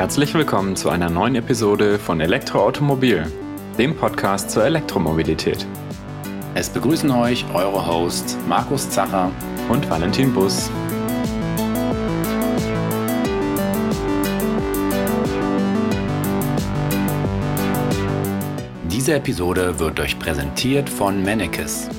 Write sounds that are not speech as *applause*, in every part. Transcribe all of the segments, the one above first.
Herzlich willkommen zu einer neuen Episode von Elektroautomobil, dem Podcast zur Elektromobilität. Es begrüßen euch eure Hosts Markus Zacher und Valentin Bus. Diese Episode wird euch präsentiert von Mannekes.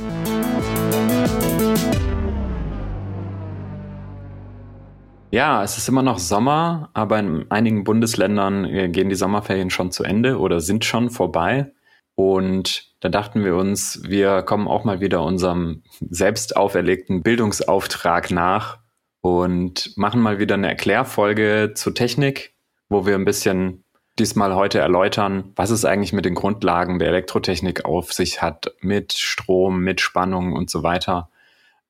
Ja, es ist immer noch Sommer, aber in einigen Bundesländern äh, gehen die Sommerferien schon zu Ende oder sind schon vorbei. Und da dachten wir uns, wir kommen auch mal wieder unserem selbst auferlegten Bildungsauftrag nach und machen mal wieder eine Erklärfolge zur Technik, wo wir ein bisschen diesmal heute erläutern, was es eigentlich mit den Grundlagen der Elektrotechnik auf sich hat, mit Strom, mit Spannung und so weiter.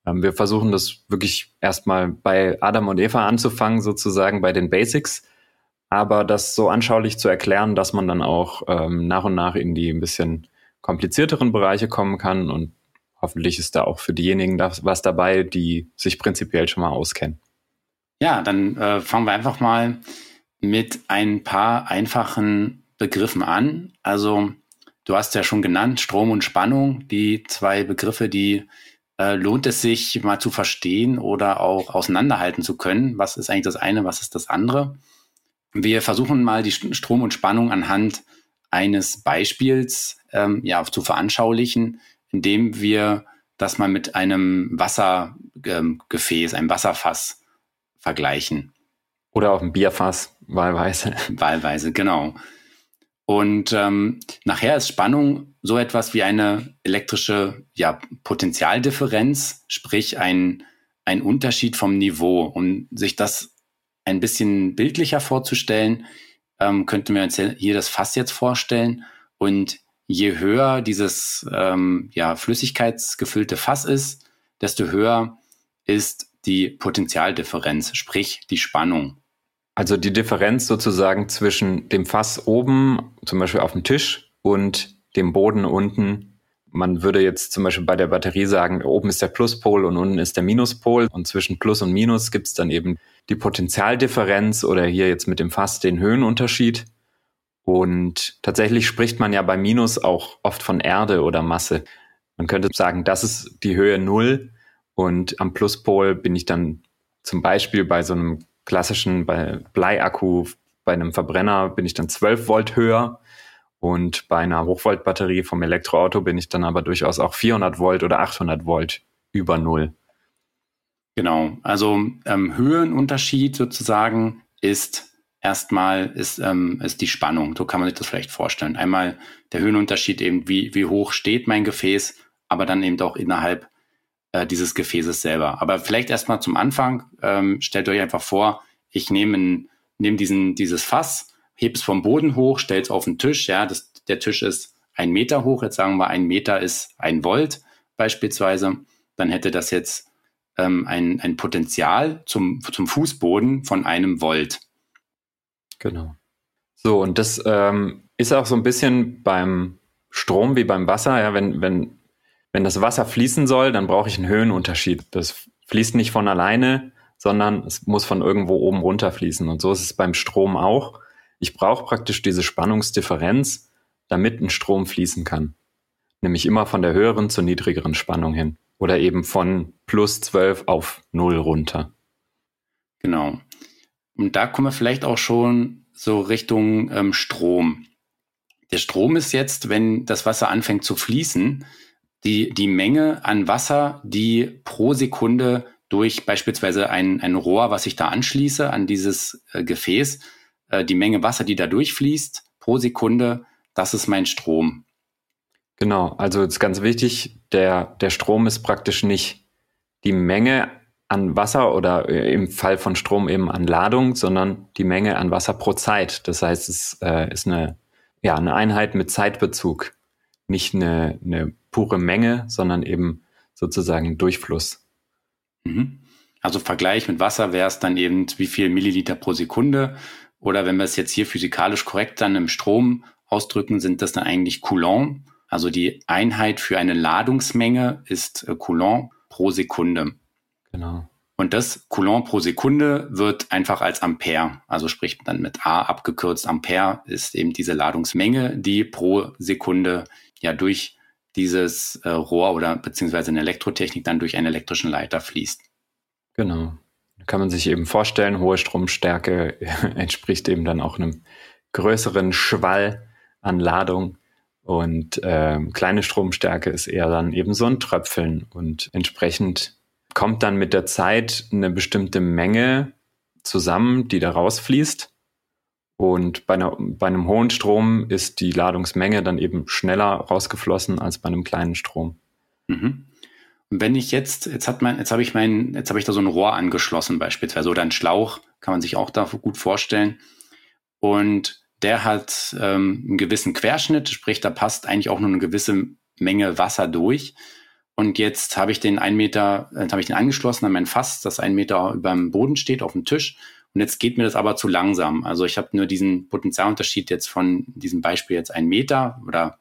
Ähm, wir versuchen das wirklich erstmal bei Adam und Eva anzufangen, sozusagen bei den Basics, aber das so anschaulich zu erklären, dass man dann auch ähm, nach und nach in die ein bisschen komplizierteren Bereiche kommen kann und hoffentlich ist da auch für diejenigen was dabei, die sich prinzipiell schon mal auskennen. Ja, dann äh, fangen wir einfach mal mit ein paar einfachen Begriffen an. Also du hast ja schon genannt, Strom und Spannung, die zwei Begriffe, die äh, lohnt es sich mal zu verstehen oder auch auseinanderhalten zu können. Was ist eigentlich das eine, was ist das andere? Wir versuchen mal die Strom und Spannung anhand eines Beispiels ähm, ja, zu veranschaulichen, indem wir das mal mit einem Wassergefäß, ähm, einem Wasserfass vergleichen. Oder auch ein Bierfass, wahlweise. Wahlweise, genau. Und ähm, nachher ist Spannung so etwas wie eine elektrische ja, Potentialdifferenz, sprich ein, ein Unterschied vom Niveau. Um sich das ein bisschen bildlicher vorzustellen, ähm, könnten wir uns hier das Fass jetzt vorstellen. Und je höher dieses ähm, ja, flüssigkeitsgefüllte Fass ist, desto höher ist die Potentialdifferenz, sprich die Spannung. Also die Differenz sozusagen zwischen dem Fass oben, zum Beispiel auf dem Tisch, und dem Boden unten. Man würde jetzt zum Beispiel bei der Batterie sagen, oben ist der Pluspol und unten ist der Minuspol. Und zwischen Plus und Minus gibt es dann eben die Potentialdifferenz oder hier jetzt mit dem Fass den Höhenunterschied. Und tatsächlich spricht man ja bei Minus auch oft von Erde oder Masse. Man könnte sagen, das ist die Höhe Null und am Pluspol bin ich dann zum Beispiel bei so einem klassischen Bleiakku, bei einem Verbrenner bin ich dann 12 Volt höher und bei einer Hochvoltbatterie vom Elektroauto bin ich dann aber durchaus auch 400 Volt oder 800 Volt über Null. Genau, also ähm, Höhenunterschied sozusagen ist erstmal ist, ähm, ist die Spannung. So kann man sich das vielleicht vorstellen. Einmal der Höhenunterschied eben, wie, wie hoch steht mein Gefäß, aber dann eben auch innerhalb äh, dieses Gefäßes selber. Aber vielleicht erstmal zum Anfang, ähm, stellt euch einfach vor, ich nehme nehm diesen, dieses Fass, heb es vom Boden hoch, stelle es auf den Tisch, ja, das, der Tisch ist ein Meter hoch, jetzt sagen wir ein Meter ist ein Volt beispielsweise, dann hätte das jetzt ähm, ein, ein Potenzial zum, zum Fußboden von einem Volt. Genau. So, und das ähm, ist auch so ein bisschen beim Strom wie beim Wasser, ja, wenn, wenn wenn das Wasser fließen soll, dann brauche ich einen Höhenunterschied. Das fließt nicht von alleine, sondern es muss von irgendwo oben runter fließen. Und so ist es beim Strom auch. Ich brauche praktisch diese Spannungsdifferenz, damit ein Strom fließen kann. Nämlich immer von der höheren zur niedrigeren Spannung hin. Oder eben von plus 12 auf 0 runter. Genau. Und da kommen wir vielleicht auch schon so Richtung ähm, Strom. Der Strom ist jetzt, wenn das Wasser anfängt zu fließen, die, die Menge an Wasser, die pro Sekunde durch beispielsweise ein, ein Rohr, was ich da anschließe an dieses äh, Gefäß, äh, die Menge Wasser, die da durchfließt pro Sekunde, das ist mein Strom. Genau, also ist ganz wichtig, der, der Strom ist praktisch nicht die Menge an Wasser oder äh, im Fall von Strom eben an Ladung, sondern die Menge an Wasser pro Zeit. Das heißt, es äh, ist eine, ja, eine Einheit mit Zeitbezug, nicht eine, eine pure Menge, sondern eben sozusagen Durchfluss. Mhm. Also Vergleich mit Wasser wäre es dann eben, wie viel Milliliter pro Sekunde. Oder wenn wir es jetzt hier physikalisch korrekt dann im Strom ausdrücken, sind das dann eigentlich Coulomb. Also die Einheit für eine Ladungsmenge ist äh, Coulomb pro Sekunde. Genau. Und das Coulomb pro Sekunde wird einfach als Ampere, also sprich dann mit A abgekürzt. Ampere ist eben diese Ladungsmenge, die pro Sekunde ja durch dieses äh, Rohr oder beziehungsweise in Elektrotechnik dann durch einen elektrischen Leiter fließt. Genau. Kann man sich eben vorstellen, hohe Stromstärke *laughs* entspricht eben dann auch einem größeren Schwall an Ladung und ähm, kleine Stromstärke ist eher dann eben so ein Tröpfeln und entsprechend kommt dann mit der Zeit eine bestimmte Menge zusammen, die da rausfließt. Und bei, einer, bei einem hohen Strom ist die Ladungsmenge dann eben schneller rausgeflossen als bei einem kleinen Strom. Mhm. Und wenn ich jetzt, jetzt hat man, jetzt habe ich mein, jetzt habe ich da so ein Rohr angeschlossen beispielsweise oder ein Schlauch, kann man sich auch da gut vorstellen. Und der hat ähm, einen gewissen Querschnitt, sprich, da passt eigentlich auch nur eine gewisse Menge Wasser durch. Und jetzt habe ich den einen Meter, habe ich den angeschlossen an mein Fass, das einen Meter über dem Boden steht auf dem Tisch. Und jetzt geht mir das aber zu langsam. Also ich habe nur diesen Potentialunterschied jetzt von diesem Beispiel jetzt ein Meter oder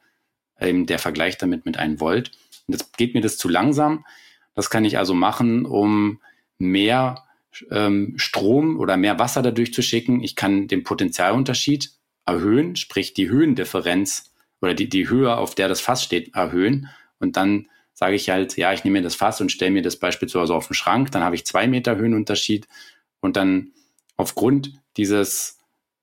eben der Vergleich damit mit einem Volt. Und jetzt geht mir das zu langsam. Das kann ich also machen, um mehr ähm, Strom oder mehr Wasser dadurch zu schicken. Ich kann den Potentialunterschied erhöhen, sprich die Höhendifferenz oder die, die Höhe, auf der das Fass steht, erhöhen. Und dann sage ich halt, ja, ich nehme mir das Fass und stelle mir das beispielsweise auf den Schrank, dann habe ich zwei Meter Höhenunterschied und dann aufgrund dieses,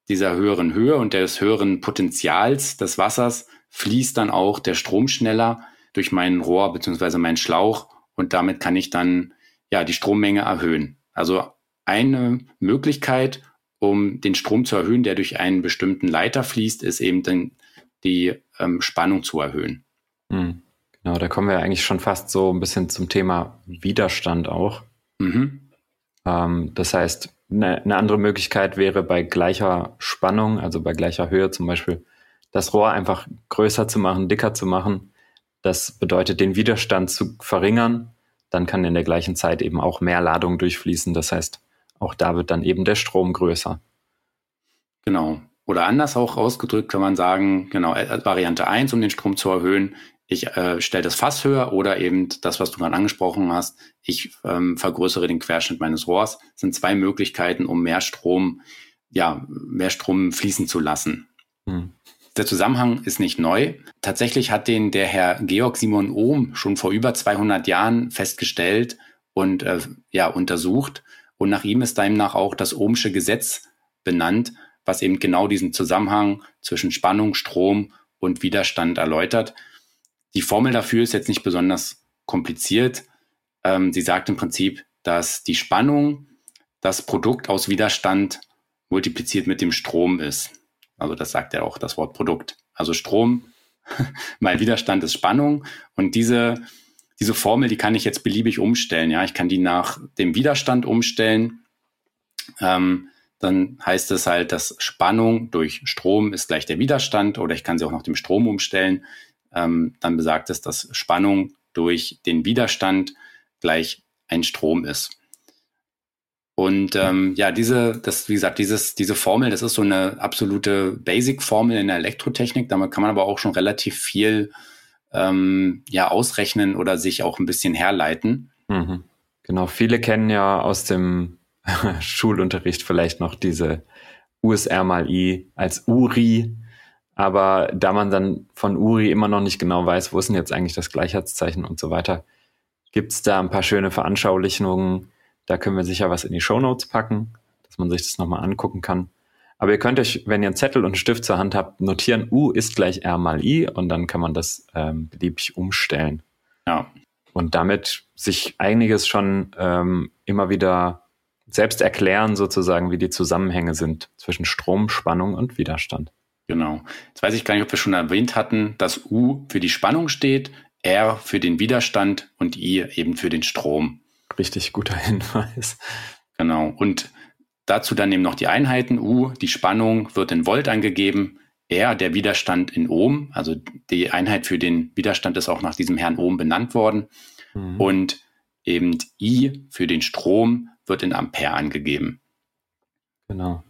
dieser höheren Höhe und des höheren Potenzials des Wassers fließt dann auch der Strom schneller durch mein Rohr beziehungsweise meinen Schlauch und damit kann ich dann ja die Strommenge erhöhen. Also eine Möglichkeit, um den Strom zu erhöhen, der durch einen bestimmten Leiter fließt, ist eben dann die ähm, Spannung zu erhöhen. Hm. Genau, da kommen wir eigentlich schon fast so ein bisschen zum Thema Widerstand auch. Mhm. Ähm, das heißt, eine, eine andere Möglichkeit wäre bei gleicher Spannung, also bei gleicher Höhe zum Beispiel, das Rohr einfach größer zu machen, dicker zu machen. Das bedeutet, den Widerstand zu verringern. Dann kann in der gleichen Zeit eben auch mehr Ladung durchfließen. Das heißt, auch da wird dann eben der Strom größer. Genau. Oder anders auch ausgedrückt kann man sagen, genau, äh, Variante 1, um den Strom zu erhöhen, ich äh, stelle das Fass höher oder eben das, was du gerade angesprochen hast, ich ähm, vergrößere den Querschnitt meines Rohrs. Das sind zwei Möglichkeiten, um mehr Strom, ja, mehr Strom fließen zu lassen. Hm. Der Zusammenhang ist nicht neu. Tatsächlich hat den der Herr Georg Simon Ohm schon vor über 200 Jahren festgestellt und äh, ja untersucht. Und nach ihm ist demnach auch das Ohmsche Gesetz benannt, was eben genau diesen Zusammenhang zwischen Spannung, Strom und Widerstand erläutert. Die Formel dafür ist jetzt nicht besonders kompliziert. Ähm, sie sagt im Prinzip, dass die Spannung das Produkt aus Widerstand multipliziert mit dem Strom ist. Also das sagt ja auch das Wort Produkt. Also Strom *laughs* mal Widerstand ist Spannung und diese diese Formel, die kann ich jetzt beliebig umstellen. Ja, ich kann die nach dem Widerstand umstellen. Ähm, dann heißt es halt, dass Spannung durch Strom ist gleich der Widerstand oder ich kann sie auch nach dem Strom umstellen. Ähm, dann besagt es, dass Spannung durch den Widerstand gleich ein Strom ist. Und ähm, ja, diese, das, wie gesagt, dieses, diese Formel, das ist so eine absolute Basic-Formel in der Elektrotechnik. Damit kann man aber auch schon relativ viel ähm, ja ausrechnen oder sich auch ein bisschen herleiten. Mhm. Genau, viele kennen ja aus dem *laughs* Schulunterricht vielleicht noch diese USR mal I als URI. Aber da man dann von URI immer noch nicht genau weiß, wo ist denn jetzt eigentlich das Gleichheitszeichen und so weiter, gibt es da ein paar schöne Veranschaulichungen. Da können wir sicher was in die Show Notes packen, dass man sich das nochmal angucken kann. Aber ihr könnt euch, wenn ihr einen Zettel und einen Stift zur Hand habt, notieren, U ist gleich R mal I und dann kann man das ähm, beliebig umstellen. Ja. Und damit sich einiges schon ähm, immer wieder selbst erklären, sozusagen, wie die Zusammenhänge sind zwischen Strom, Spannung und Widerstand. Genau. Jetzt weiß ich gar nicht, ob wir schon erwähnt hatten, dass U für die Spannung steht, R für den Widerstand und I eben für den Strom. Richtig guter *laughs* Hinweis. Genau. Und Dazu dann eben noch die Einheiten. U, die Spannung wird in Volt angegeben. R, der Widerstand in Ohm. Also die Einheit für den Widerstand ist auch nach diesem Herrn Ohm benannt worden. Mhm. Und eben I für den Strom wird in Ampere angegeben. Genau.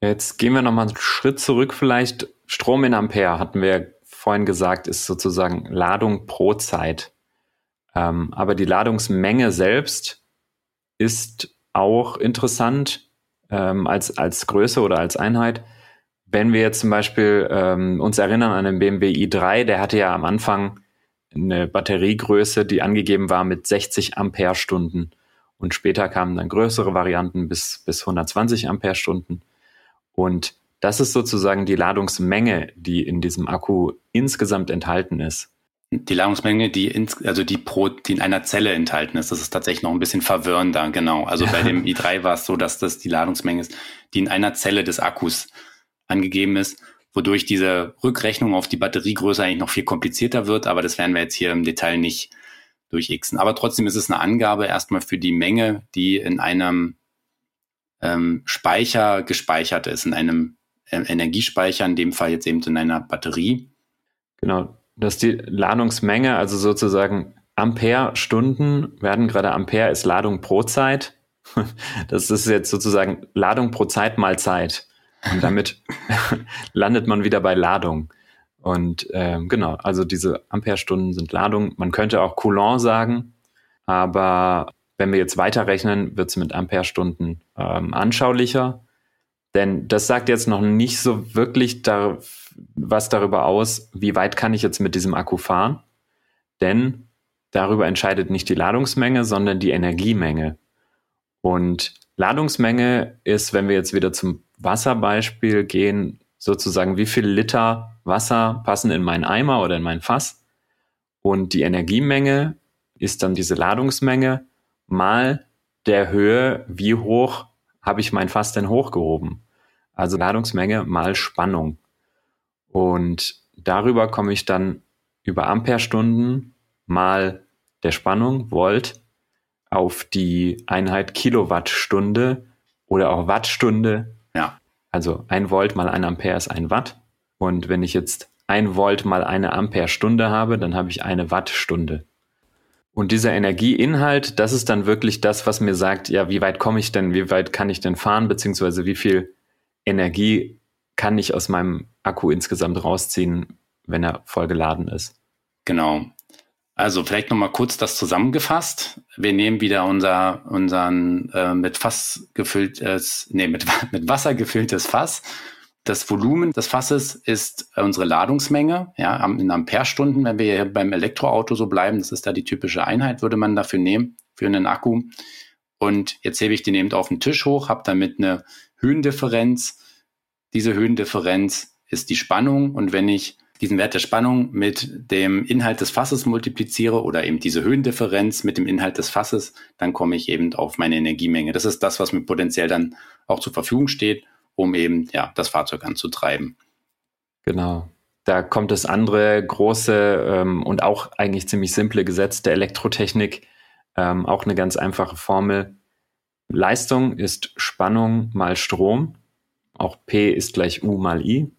Jetzt gehen wir nochmal einen Schritt zurück vielleicht. Strom in Ampere hatten wir vorhin gesagt, ist sozusagen Ladung pro Zeit. Ähm, aber die Ladungsmenge selbst ist auch interessant ähm, als, als Größe oder als Einheit. Wenn wir jetzt zum Beispiel ähm, uns erinnern an den BMW i3, der hatte ja am Anfang eine Batteriegröße, die angegeben war mit 60 Ampere-Stunden. Und später kamen dann größere Varianten bis, bis 120 Ampere-Stunden. Und das ist sozusagen die Ladungsmenge, die in diesem Akku insgesamt enthalten ist. Die Ladungsmenge, die ins, also die pro, die in einer Zelle enthalten ist, das ist tatsächlich noch ein bisschen verwirrender, genau. Also *laughs* bei dem i3 war es so, dass das die Ladungsmenge ist, die in einer Zelle des Akkus angegeben ist, wodurch diese Rückrechnung auf die Batteriegröße eigentlich noch viel komplizierter wird, aber das werden wir jetzt hier im Detail nicht durchxen. Aber trotzdem ist es eine Angabe erstmal für die Menge, die in einem ähm, Speicher gespeichert ist, in einem äh, Energiespeicher, in dem Fall jetzt eben in einer Batterie. Genau, das ist die Ladungsmenge, also sozusagen Ampere-Stunden werden gerade Ampere ist Ladung pro Zeit. *laughs* Das ist jetzt sozusagen Ladung pro Zeit mal Zeit. Und damit *laughs* landet man wieder bei Ladung. Und ähm, genau, also diese Ampere-Stunden sind Ladung. Man könnte auch Coulomb sagen, aber wenn wir jetzt weiterrechnen, wird es mit Ampere-Stunden ähm, anschaulicher. Denn das sagt jetzt noch nicht so wirklich da, was darüber aus, wie weit kann ich jetzt mit diesem Akku fahren. Denn darüber entscheidet nicht die Ladungsmenge, sondern die Energiemenge. Und Ladungsmenge ist, wenn wir jetzt wieder zum Wasserbeispiel gehen, sozusagen, wie viel Liter Wasser passen in meinen Eimer oder in mein Fass. Und die Energiemenge ist dann diese Ladungsmenge mal der Höhe, wie hoch habe ich mein Fass denn hochgehoben. Also Ladungsmenge mal Spannung. Und darüber komme ich dann über Amperestunden mal der Spannung, Volt, auf die Einheit Kilowattstunde oder auch Wattstunde. Ja. Also ein Volt mal ein Ampere ist ein Watt. Und wenn ich jetzt ein Volt mal eine Amperestunde habe, dann habe ich eine Wattstunde. Und dieser Energieinhalt, das ist dann wirklich das, was mir sagt, ja, wie weit komme ich denn, wie weit kann ich denn fahren, beziehungsweise wie viel Energie kann ich aus meinem Akku insgesamt rausziehen, wenn er voll geladen ist. Genau. Also vielleicht nochmal kurz das zusammengefasst. Wir nehmen wieder unser unseren äh, mit Fass gefülltes, nee, mit, *laughs* mit Wasser gefülltes Fass das Volumen des Fasses ist unsere Ladungsmenge, ja, in Amperestunden, wenn wir hier beim Elektroauto so bleiben, das ist da die typische Einheit, würde man dafür nehmen, für einen Akku. Und jetzt hebe ich den eben auf den Tisch hoch, habe damit eine Höhendifferenz. Diese Höhendifferenz ist die Spannung. Und wenn ich diesen Wert der Spannung mit dem Inhalt des Fasses multipliziere oder eben diese Höhendifferenz mit dem Inhalt des Fasses, dann komme ich eben auf meine Energiemenge. Das ist das, was mir potenziell dann auch zur Verfügung steht um eben ja, das Fahrzeug anzutreiben. Genau. Da kommt das andere große ähm, und auch eigentlich ziemlich simple Gesetz der Elektrotechnik, ähm, auch eine ganz einfache Formel. Leistung ist Spannung mal Strom. Auch P ist gleich U mal I.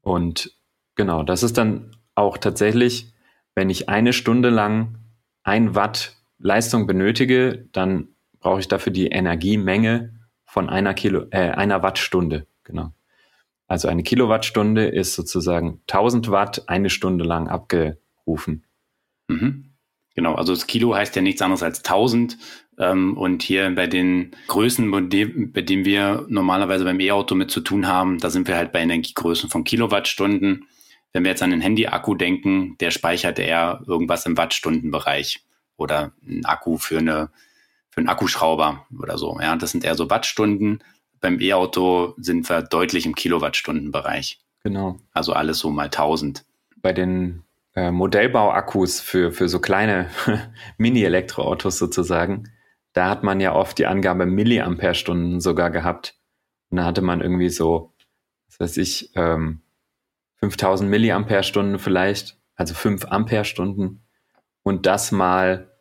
Und genau, das ist dann auch tatsächlich, wenn ich eine Stunde lang ein Watt Leistung benötige, dann brauche ich dafür die Energiemenge von einer Kilo, äh, einer Wattstunde, genau. Also eine Kilowattstunde ist sozusagen 1000 Watt eine Stunde lang abgerufen. Mhm. Genau, also das Kilo heißt ja nichts anderes als 1000. Ähm, und hier bei den Größen, bei, dem, bei denen wir normalerweise beim E-Auto mit zu tun haben, da sind wir halt bei Energiegrößen von Kilowattstunden. Wenn wir jetzt an den Handy-Akku denken, der speichert eher irgendwas im Wattstundenbereich oder ein Akku für eine für einen Akkuschrauber oder so. Ja, das sind eher so Wattstunden. Beim E-Auto sind wir deutlich im Kilowattstundenbereich. Genau. Also alles so mal 1000. Bei den äh, Modellbauakkus für, für so kleine *laughs* Mini-Elektroautos sozusagen, da hat man ja oft die Angabe Milliampere-Stunden sogar gehabt. Und da hatte man irgendwie so, was weiß ich, ähm, 5000 Milliampere-Stunden vielleicht, also 5 Ampere-Stunden. Und das mal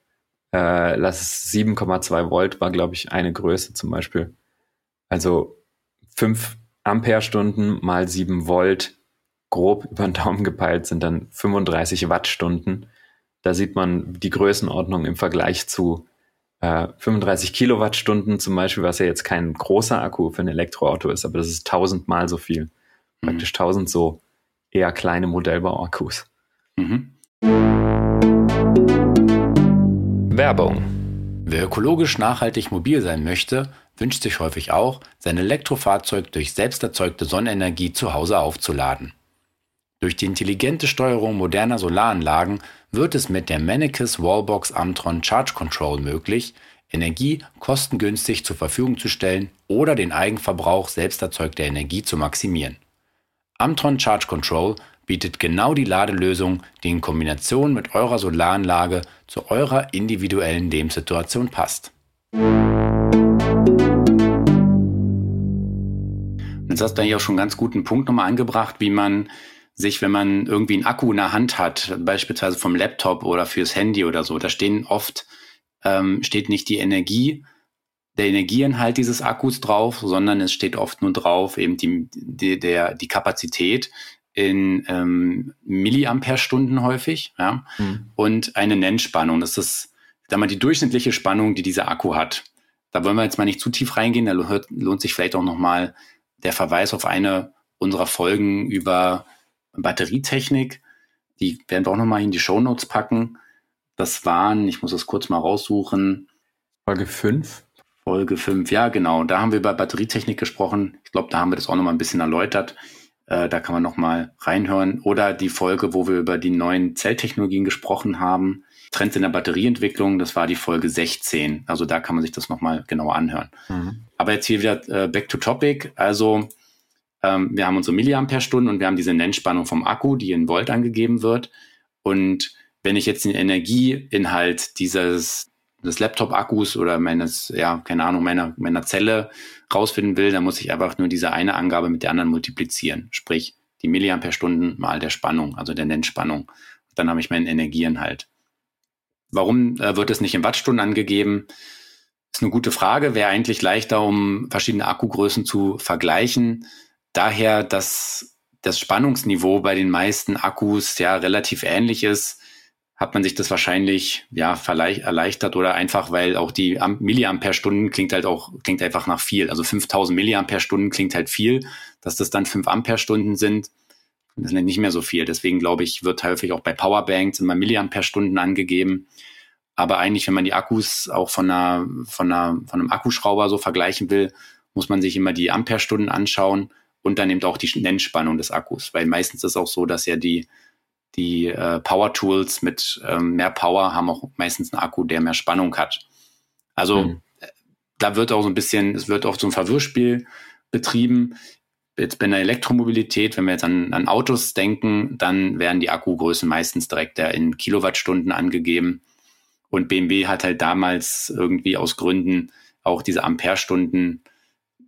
äh, lass es 7,2 Volt war, glaube ich, eine Größe zum Beispiel. Also 5 Amperestunden mal 7 Volt, grob *laughs* über den Daumen gepeilt, sind dann 35 Wattstunden. Da sieht man die Größenordnung im Vergleich zu äh, 35 Kilowattstunden zum Beispiel, was ja jetzt kein großer Akku für ein Elektroauto ist, aber das ist tausendmal so viel. Mhm. Praktisch tausend so eher kleine Modellbauakkus. Mhm. Werbung. Wer ökologisch nachhaltig mobil sein möchte, wünscht sich häufig auch, sein Elektrofahrzeug durch selbst erzeugte Sonnenenergie zu Hause aufzuladen. Durch die intelligente Steuerung moderner Solaranlagen wird es mit der Mennekes Wallbox Amtron Charge Control möglich, Energie kostengünstig zur Verfügung zu stellen oder den Eigenverbrauch selbst erzeugter Energie zu maximieren. Amtron Charge Control bietet genau die Ladelösung, die in Kombination mit eurer Solaranlage zu eurer individuellen Lebenssituation passt. Jetzt hast du auch schon einen ganz guten Punkt nochmal angebracht, wie man sich, wenn man irgendwie einen Akku in der Hand hat, beispielsweise vom Laptop oder fürs Handy oder so, da stehen oft, ähm, steht nicht die Energie, der Energieinhalt dieses Akkus drauf, sondern es steht oft nur drauf eben die, die, der, die Kapazität, in ähm, Milliampere-Stunden häufig, ja, mhm. und eine Nennspannung. Das ist, sag mal, die durchschnittliche Spannung, die dieser Akku hat. Da wollen wir jetzt mal nicht zu tief reingehen, da lohnt, lohnt sich vielleicht auch nochmal der Verweis auf eine unserer Folgen über Batterietechnik. Die werden wir auch nochmal in die Show Notes packen. Das waren, ich muss das kurz mal raussuchen. Folge 5. Folge 5, ja, genau. Da haben wir über Batterietechnik gesprochen. Ich glaube, da haben wir das auch nochmal ein bisschen erläutert. Äh, da kann man noch mal reinhören. Oder die Folge, wo wir über die neuen Zelltechnologien gesprochen haben. Trends in der Batterieentwicklung, das war die Folge 16. Also da kann man sich das noch mal genauer anhören. Mhm. Aber jetzt hier wieder äh, back to topic. Also ähm, wir haben unsere Milliampere-Stunden und wir haben diese Nennspannung vom Akku, die in Volt angegeben wird. Und wenn ich jetzt den Energieinhalt dieses des Laptop-Akkus oder meines, ja, keine Ahnung, meiner, meiner Zelle rausfinden will, dann muss ich einfach nur diese eine Angabe mit der anderen multiplizieren. Sprich, die Milliampere-Stunden mal der Spannung, also der Nennspannung. Dann habe ich meinen Energieinhalt. Warum äh, wird es nicht in Wattstunden angegeben? Ist eine gute Frage. Wäre eigentlich leichter, um verschiedene Akkugrößen zu vergleichen. Daher, dass das Spannungsniveau bei den meisten Akkus ja relativ ähnlich ist hat man sich das wahrscheinlich ja erleichtert oder einfach, weil auch die Milliampere-Stunden klingt halt auch, klingt einfach nach viel. Also 5000 Milliampere-Stunden klingt halt viel. Dass das dann 5 Ampere-Stunden sind, das ist nicht mehr so viel. Deswegen glaube ich, wird häufig auch bei Powerbanks immer Milliampere-Stunden angegeben. Aber eigentlich, wenn man die Akkus auch von einer, von einer, von einem Akkuschrauber so vergleichen will, muss man sich immer die Ampere-Stunden anschauen und dann eben auch die Nennspannung des Akkus. Weil meistens ist es auch so, dass ja die die äh, Power Tools mit ähm, mehr Power haben auch meistens einen Akku, der mehr Spannung hat. Also mhm. da wird auch so ein bisschen, es wird auch so ein Verwirrspiel betrieben. Jetzt bei der Elektromobilität, wenn wir jetzt an, an Autos denken, dann werden die Akkugrößen meistens direkt in Kilowattstunden angegeben. Und BMW hat halt damals irgendwie aus Gründen auch diese Amperestunden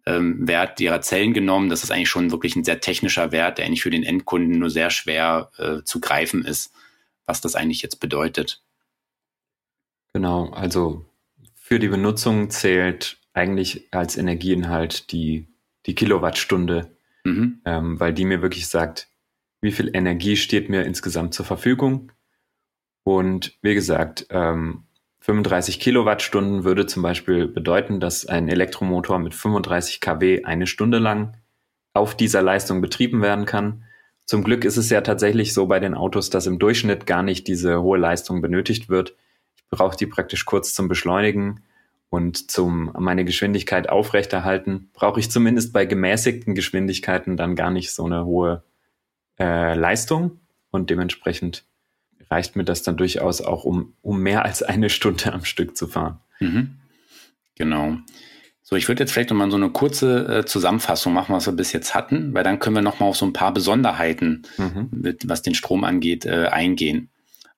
ähm, Wert ihrer Zellen genommen. Das ist eigentlich schon wirklich ein sehr technischer Wert, der eigentlich für den Endkunden nur sehr schwer äh, zu greifen ist, was das eigentlich jetzt bedeutet. Genau, also für die Benutzung zählt eigentlich als Energieinhalt die, die Kilowattstunde, mhm. ähm, weil die mir wirklich sagt, wie viel Energie steht mir insgesamt zur Verfügung. Und wie gesagt, ähm, 35 Kilowattstunden würde zum Beispiel bedeuten, dass ein Elektromotor mit 35 kW eine Stunde lang auf dieser Leistung betrieben werden kann. Zum Glück ist es ja tatsächlich so bei den Autos, dass im Durchschnitt gar nicht diese hohe Leistung benötigt wird. Ich brauche die praktisch kurz zum Beschleunigen und zum meine Geschwindigkeit aufrechterhalten. Brauche ich zumindest bei gemäßigten Geschwindigkeiten dann gar nicht so eine hohe äh, Leistung und dementsprechend reicht mir das dann durchaus auch, um, um mehr als eine Stunde am Stück zu fahren. Mhm. Genau. So, ich würde jetzt vielleicht nochmal so eine kurze äh, Zusammenfassung machen, was wir bis jetzt hatten, weil dann können wir nochmal auf so ein paar Besonderheiten, mhm. mit, was den Strom angeht, äh, eingehen.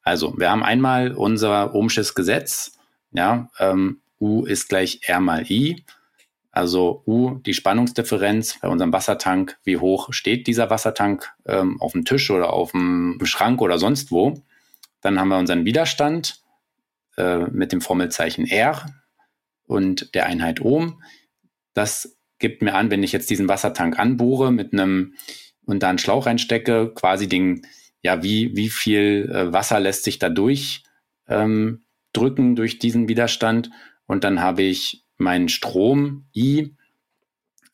Also, wir haben einmal unser Ohmsches Gesetz, ja, ähm, U ist gleich R mal I. Also U, die Spannungsdifferenz bei unserem Wassertank, wie hoch steht dieser Wassertank ähm, auf dem Tisch oder auf dem Schrank oder sonst wo. Dann haben wir unseren Widerstand äh, mit dem Formelzeichen R und der Einheit Ohm. Das gibt mir an, wenn ich jetzt diesen Wassertank anbohre mit einem und da einen Schlauch reinstecke, quasi den, ja, wie, wie viel äh, Wasser lässt sich da durch ähm, drücken durch diesen Widerstand. Und dann habe ich meinen Strom I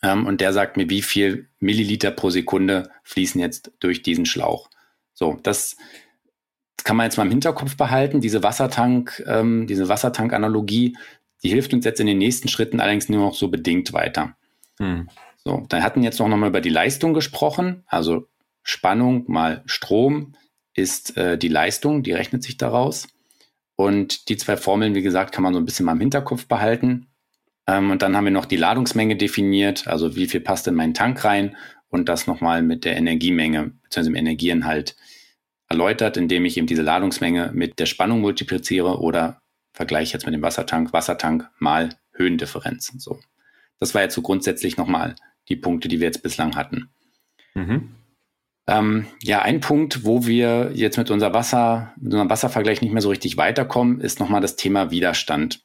ähm, und der sagt mir, wie viel Milliliter pro Sekunde fließen jetzt durch diesen Schlauch. So, das kann man jetzt mal im Hinterkopf behalten, diese Wassertank, ähm, diese Wassertank-Analogie, Die hilft uns jetzt in den nächsten Schritten allerdings nur noch so bedingt weiter. Hm. So, dann hatten wir jetzt noch mal über die Leistung gesprochen. Also Spannung mal Strom ist äh, die Leistung, die rechnet sich daraus. Und die zwei Formeln, wie gesagt, kann man so ein bisschen mal im Hinterkopf behalten. Ähm, und dann haben wir noch die Ladungsmenge definiert, also wie viel passt in meinen Tank rein und das nochmal mit der Energiemenge bzw. dem Energieinhalt erläutert, indem ich eben diese Ladungsmenge mit der Spannung multipliziere oder vergleiche jetzt mit dem Wassertank, Wassertank mal Höhendifferenz. So. Das war jetzt so grundsätzlich nochmal die Punkte, die wir jetzt bislang hatten. Mhm. Ähm, ja, ein Punkt, wo wir jetzt mit, unser Wasser, mit unserem Wasservergleich nicht mehr so richtig weiterkommen, ist nochmal das Thema Widerstand.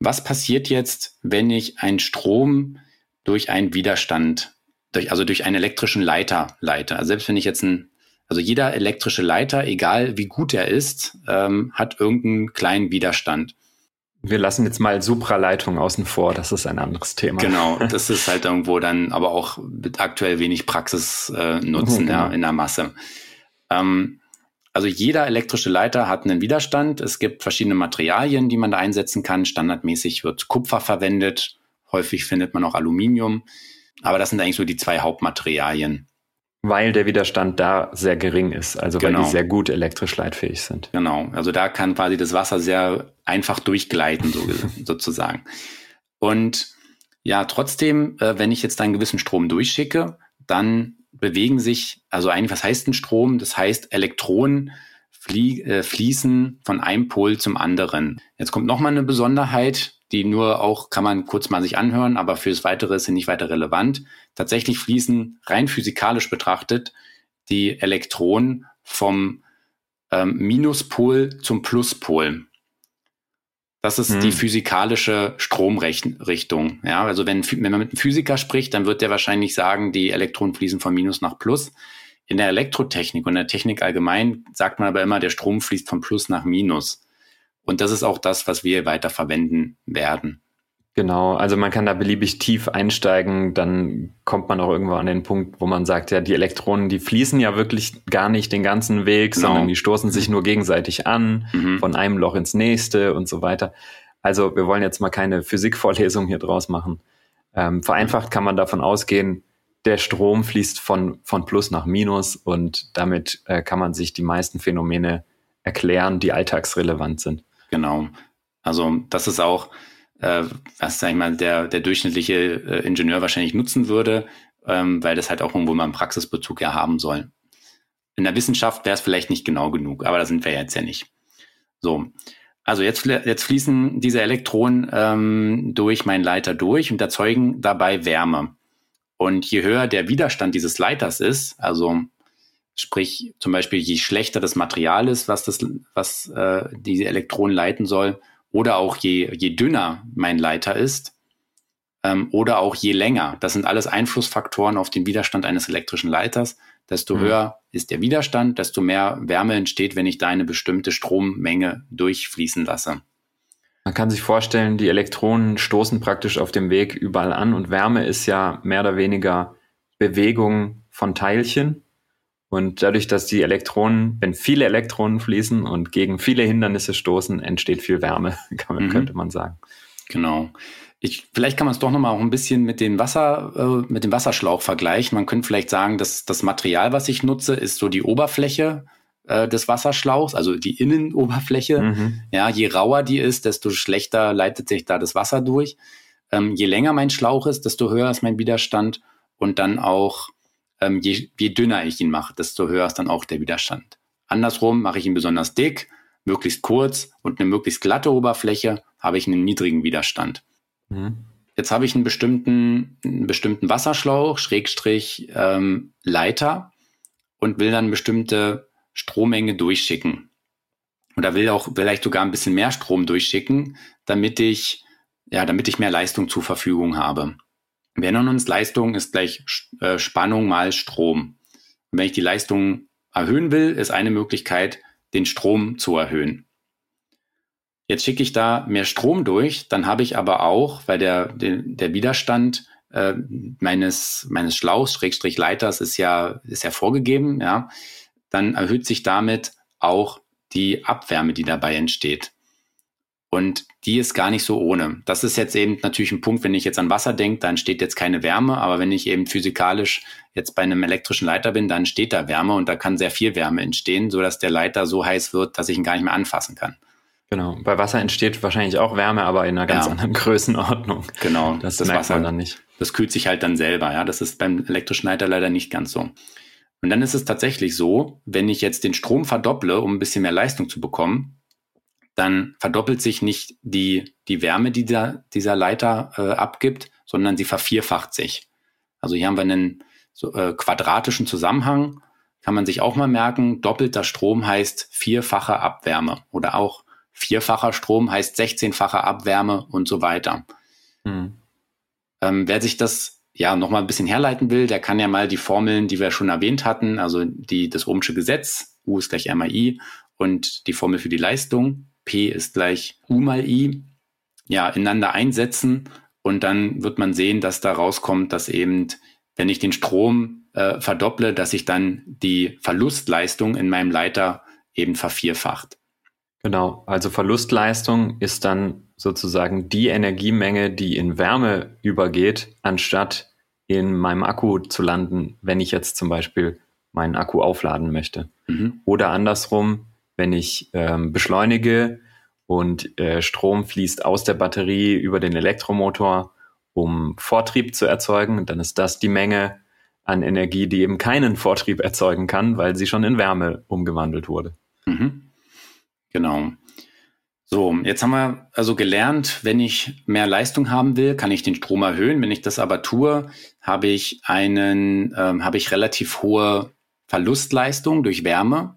Was passiert jetzt, wenn ich einen Strom durch einen Widerstand, durch, also durch einen elektrischen Leiter leite? Also selbst wenn ich jetzt ein, also jeder elektrische Leiter, egal wie gut er ist, ähm, hat irgendeinen kleinen Widerstand. Wir lassen jetzt mal Supraleitung außen vor, das ist ein anderes Thema. Genau, *laughs* das ist halt irgendwo dann aber auch mit aktuell wenig Praxis äh, nutzen genau. ja, in der Masse. Ähm, also jeder elektrische Leiter hat einen Widerstand. Es gibt verschiedene Materialien, die man da einsetzen kann. Standardmäßig wird Kupfer verwendet. Häufig findet man auch Aluminium. Aber das sind eigentlich so die zwei Hauptmaterialien. Weil der Widerstand da sehr gering ist, also genau. weil die genau. sehr gut elektrisch leitfähig sind. Genau, also da kann quasi das Wasser sehr einfach durchgleiten, so, *laughs* sozusagen. Und ja, trotzdem, äh, wenn ich jetzt einen gewissen Strom durchschicke, dann bewegen sich, also eigentlich, was heißt ein Strom? Das heißt, Elektronen flie äh, fließen von einem Pol zum anderen. Jetzt kommt nochmal eine Besonderheit, die nur auch, kann man kurz mal sich anhören, aber fürs Weitere ist sie nicht weiter relevant. Tatsächlich fließen rein physikalisch betrachtet die Elektronen vom ähm, Minuspol zum Pluspol. Das ist hm. die physikalische Stromrichtung. Ja, also wenn, wenn man mit einem Physiker spricht, dann wird der wahrscheinlich sagen, die Elektronen fließen von Minus nach Plus. In der Elektrotechnik und der Technik allgemein sagt man aber immer, der Strom fließt von Plus nach Minus. Und das ist auch das, was wir weiter verwenden werden. Genau, also man kann da beliebig tief einsteigen, dann kommt man auch irgendwo an den Punkt, wo man sagt, ja, die Elektronen, die fließen ja wirklich gar nicht den ganzen Weg, genau. sondern die stoßen sich nur gegenseitig an, mhm. von einem Loch ins nächste und so weiter. Also wir wollen jetzt mal keine Physikvorlesung hier draus machen. Ähm, vereinfacht kann man davon ausgehen, der Strom fließt von, von Plus nach Minus und damit äh, kann man sich die meisten Phänomene erklären, die alltagsrelevant sind. Genau. Also das ist auch, äh, was sag ich mal, der, der durchschnittliche äh, Ingenieur wahrscheinlich nutzen würde, ähm, weil das halt auch irgendwo mal einen Praxisbezug ja haben soll. In der Wissenschaft wäre es vielleicht nicht genau genug, aber da sind wir jetzt ja nicht. So, also jetzt, jetzt fließen diese Elektronen ähm, durch meinen Leiter durch und erzeugen dabei Wärme. Und je höher der Widerstand dieses Leiters ist, also sprich zum Beispiel je schlechter das Material ist, was das, was äh, diese Elektronen leiten soll, oder auch je, je dünner mein Leiter ist ähm, oder auch je länger. Das sind alles Einflussfaktoren auf den Widerstand eines elektrischen Leiters. Desto mhm. höher ist der Widerstand, desto mehr Wärme entsteht, wenn ich da eine bestimmte Strommenge durchfließen lasse. Man kann sich vorstellen, die Elektronen stoßen praktisch auf dem Weg überall an und Wärme ist ja mehr oder weniger Bewegung von Teilchen. Und dadurch, dass die Elektronen, wenn viele Elektronen fließen und gegen viele Hindernisse stoßen, entsteht viel Wärme, *laughs* man, mhm. könnte man sagen. Genau. Ich, vielleicht kann man es doch nochmal auch ein bisschen mit dem Wasser, äh, mit dem Wasserschlauch vergleichen. Man könnte vielleicht sagen, dass das Material, was ich nutze, ist so die Oberfläche äh, des Wasserschlauchs, also die Innenoberfläche. Mhm. Ja, je rauer die ist, desto schlechter leitet sich da das Wasser durch. Ähm, je länger mein Schlauch ist, desto höher ist mein Widerstand und dann auch ähm, je, je dünner ich ihn mache, desto höher ist dann auch der Widerstand. Andersrum mache ich ihn besonders dick, möglichst kurz und eine möglichst glatte Oberfläche, habe ich einen niedrigen Widerstand. Mhm. Jetzt habe ich einen bestimmten, einen bestimmten Wasserschlauch, Schrägstrich ähm, Leiter und will dann bestimmte Strommenge durchschicken. Oder will auch vielleicht sogar ein bisschen mehr Strom durchschicken, damit ich, ja, damit ich mehr Leistung zur Verfügung habe. Wir erinnern uns, Leistung ist gleich äh, Spannung mal Strom. Und wenn ich die Leistung erhöhen will, ist eine Möglichkeit, den Strom zu erhöhen. Jetzt schicke ich da mehr Strom durch, dann habe ich aber auch, weil der, der, der Widerstand äh, meines, meines Schlauchs, Schrägstrich Leiters, ist ja, ist ja vorgegeben, ja, dann erhöht sich damit auch die Abwärme, die dabei entsteht. Und die ist gar nicht so ohne. Das ist jetzt eben natürlich ein Punkt, wenn ich jetzt an Wasser denke, dann entsteht jetzt keine Wärme, aber wenn ich eben physikalisch jetzt bei einem elektrischen Leiter bin, dann entsteht da Wärme und da kann sehr viel Wärme entstehen, sodass der Leiter so heiß wird, dass ich ihn gar nicht mehr anfassen kann. Genau. Bei Wasser entsteht wahrscheinlich auch Wärme, aber in einer ganz ja. anderen Größenordnung. Genau. Das, das merkt Wasser, man dann nicht. Das kühlt sich halt dann selber, ja. Das ist beim elektrischen Leiter leider nicht ganz so. Und dann ist es tatsächlich so, wenn ich jetzt den Strom verdopple, um ein bisschen mehr Leistung zu bekommen, dann verdoppelt sich nicht die, die Wärme, die der, dieser Leiter äh, abgibt, sondern sie vervierfacht sich. Also hier haben wir einen so, äh, quadratischen Zusammenhang, kann man sich auch mal merken. Doppelter Strom heißt vierfache Abwärme oder auch Vierfacher Strom heißt 16-fache Abwärme und so weiter. Mhm. Ähm, wer sich das ja nochmal ein bisschen herleiten will, der kann ja mal die Formeln, die wir schon erwähnt hatten, also die, das Ohmsche Gesetz, U ist gleich M mal I und die Formel für die Leistung, P ist gleich U mal I, ja, ineinander einsetzen und dann wird man sehen, dass da rauskommt, dass eben, wenn ich den Strom äh, verdopple, dass sich dann die Verlustleistung in meinem Leiter eben vervierfacht. Genau, also Verlustleistung ist dann sozusagen die Energiemenge, die in Wärme übergeht, anstatt in meinem Akku zu landen, wenn ich jetzt zum Beispiel meinen Akku aufladen möchte. Mhm. Oder andersrum, wenn ich ähm, beschleunige und äh, Strom fließt aus der Batterie über den Elektromotor, um Vortrieb zu erzeugen, dann ist das die Menge an Energie, die eben keinen Vortrieb erzeugen kann, weil sie schon in Wärme umgewandelt wurde. Mhm. Genau. So, jetzt haben wir also gelernt, wenn ich mehr Leistung haben will, kann ich den Strom erhöhen. Wenn ich das aber tue, habe ich einen, ähm, habe ich relativ hohe Verlustleistung durch Wärme.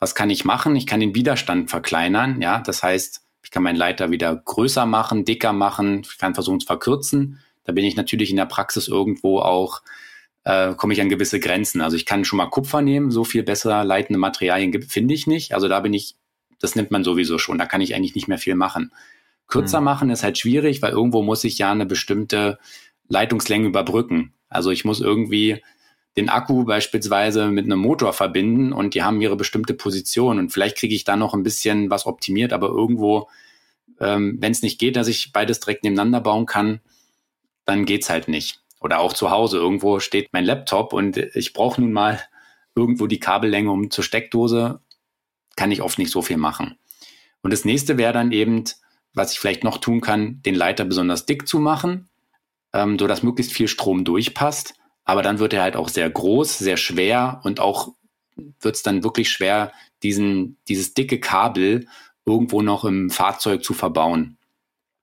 Was kann ich machen? Ich kann den Widerstand verkleinern. Ja, das heißt, ich kann meinen Leiter wieder größer machen, dicker machen. Ich kann versuchen zu verkürzen. Da bin ich natürlich in der Praxis irgendwo auch äh, komme ich an gewisse Grenzen. Also ich kann schon mal Kupfer nehmen, so viel besser leitende Materialien finde ich nicht. Also da bin ich das nimmt man sowieso schon. Da kann ich eigentlich nicht mehr viel machen. Kürzer mhm. machen ist halt schwierig, weil irgendwo muss ich ja eine bestimmte Leitungslänge überbrücken. Also ich muss irgendwie den Akku beispielsweise mit einem Motor verbinden und die haben ihre bestimmte Position und vielleicht kriege ich da noch ein bisschen was optimiert, aber irgendwo, ähm, wenn es nicht geht, dass ich beides direkt nebeneinander bauen kann, dann geht's halt nicht. Oder auch zu Hause, irgendwo steht mein Laptop und ich brauche nun mal irgendwo die Kabellänge um zur Steckdose kann ich oft nicht so viel machen. Und das nächste wäre dann eben, was ich vielleicht noch tun kann, den Leiter besonders dick zu machen, ähm, so dass möglichst viel Strom durchpasst. Aber dann wird er halt auch sehr groß, sehr schwer und auch wird es dann wirklich schwer, diesen, dieses dicke Kabel irgendwo noch im Fahrzeug zu verbauen.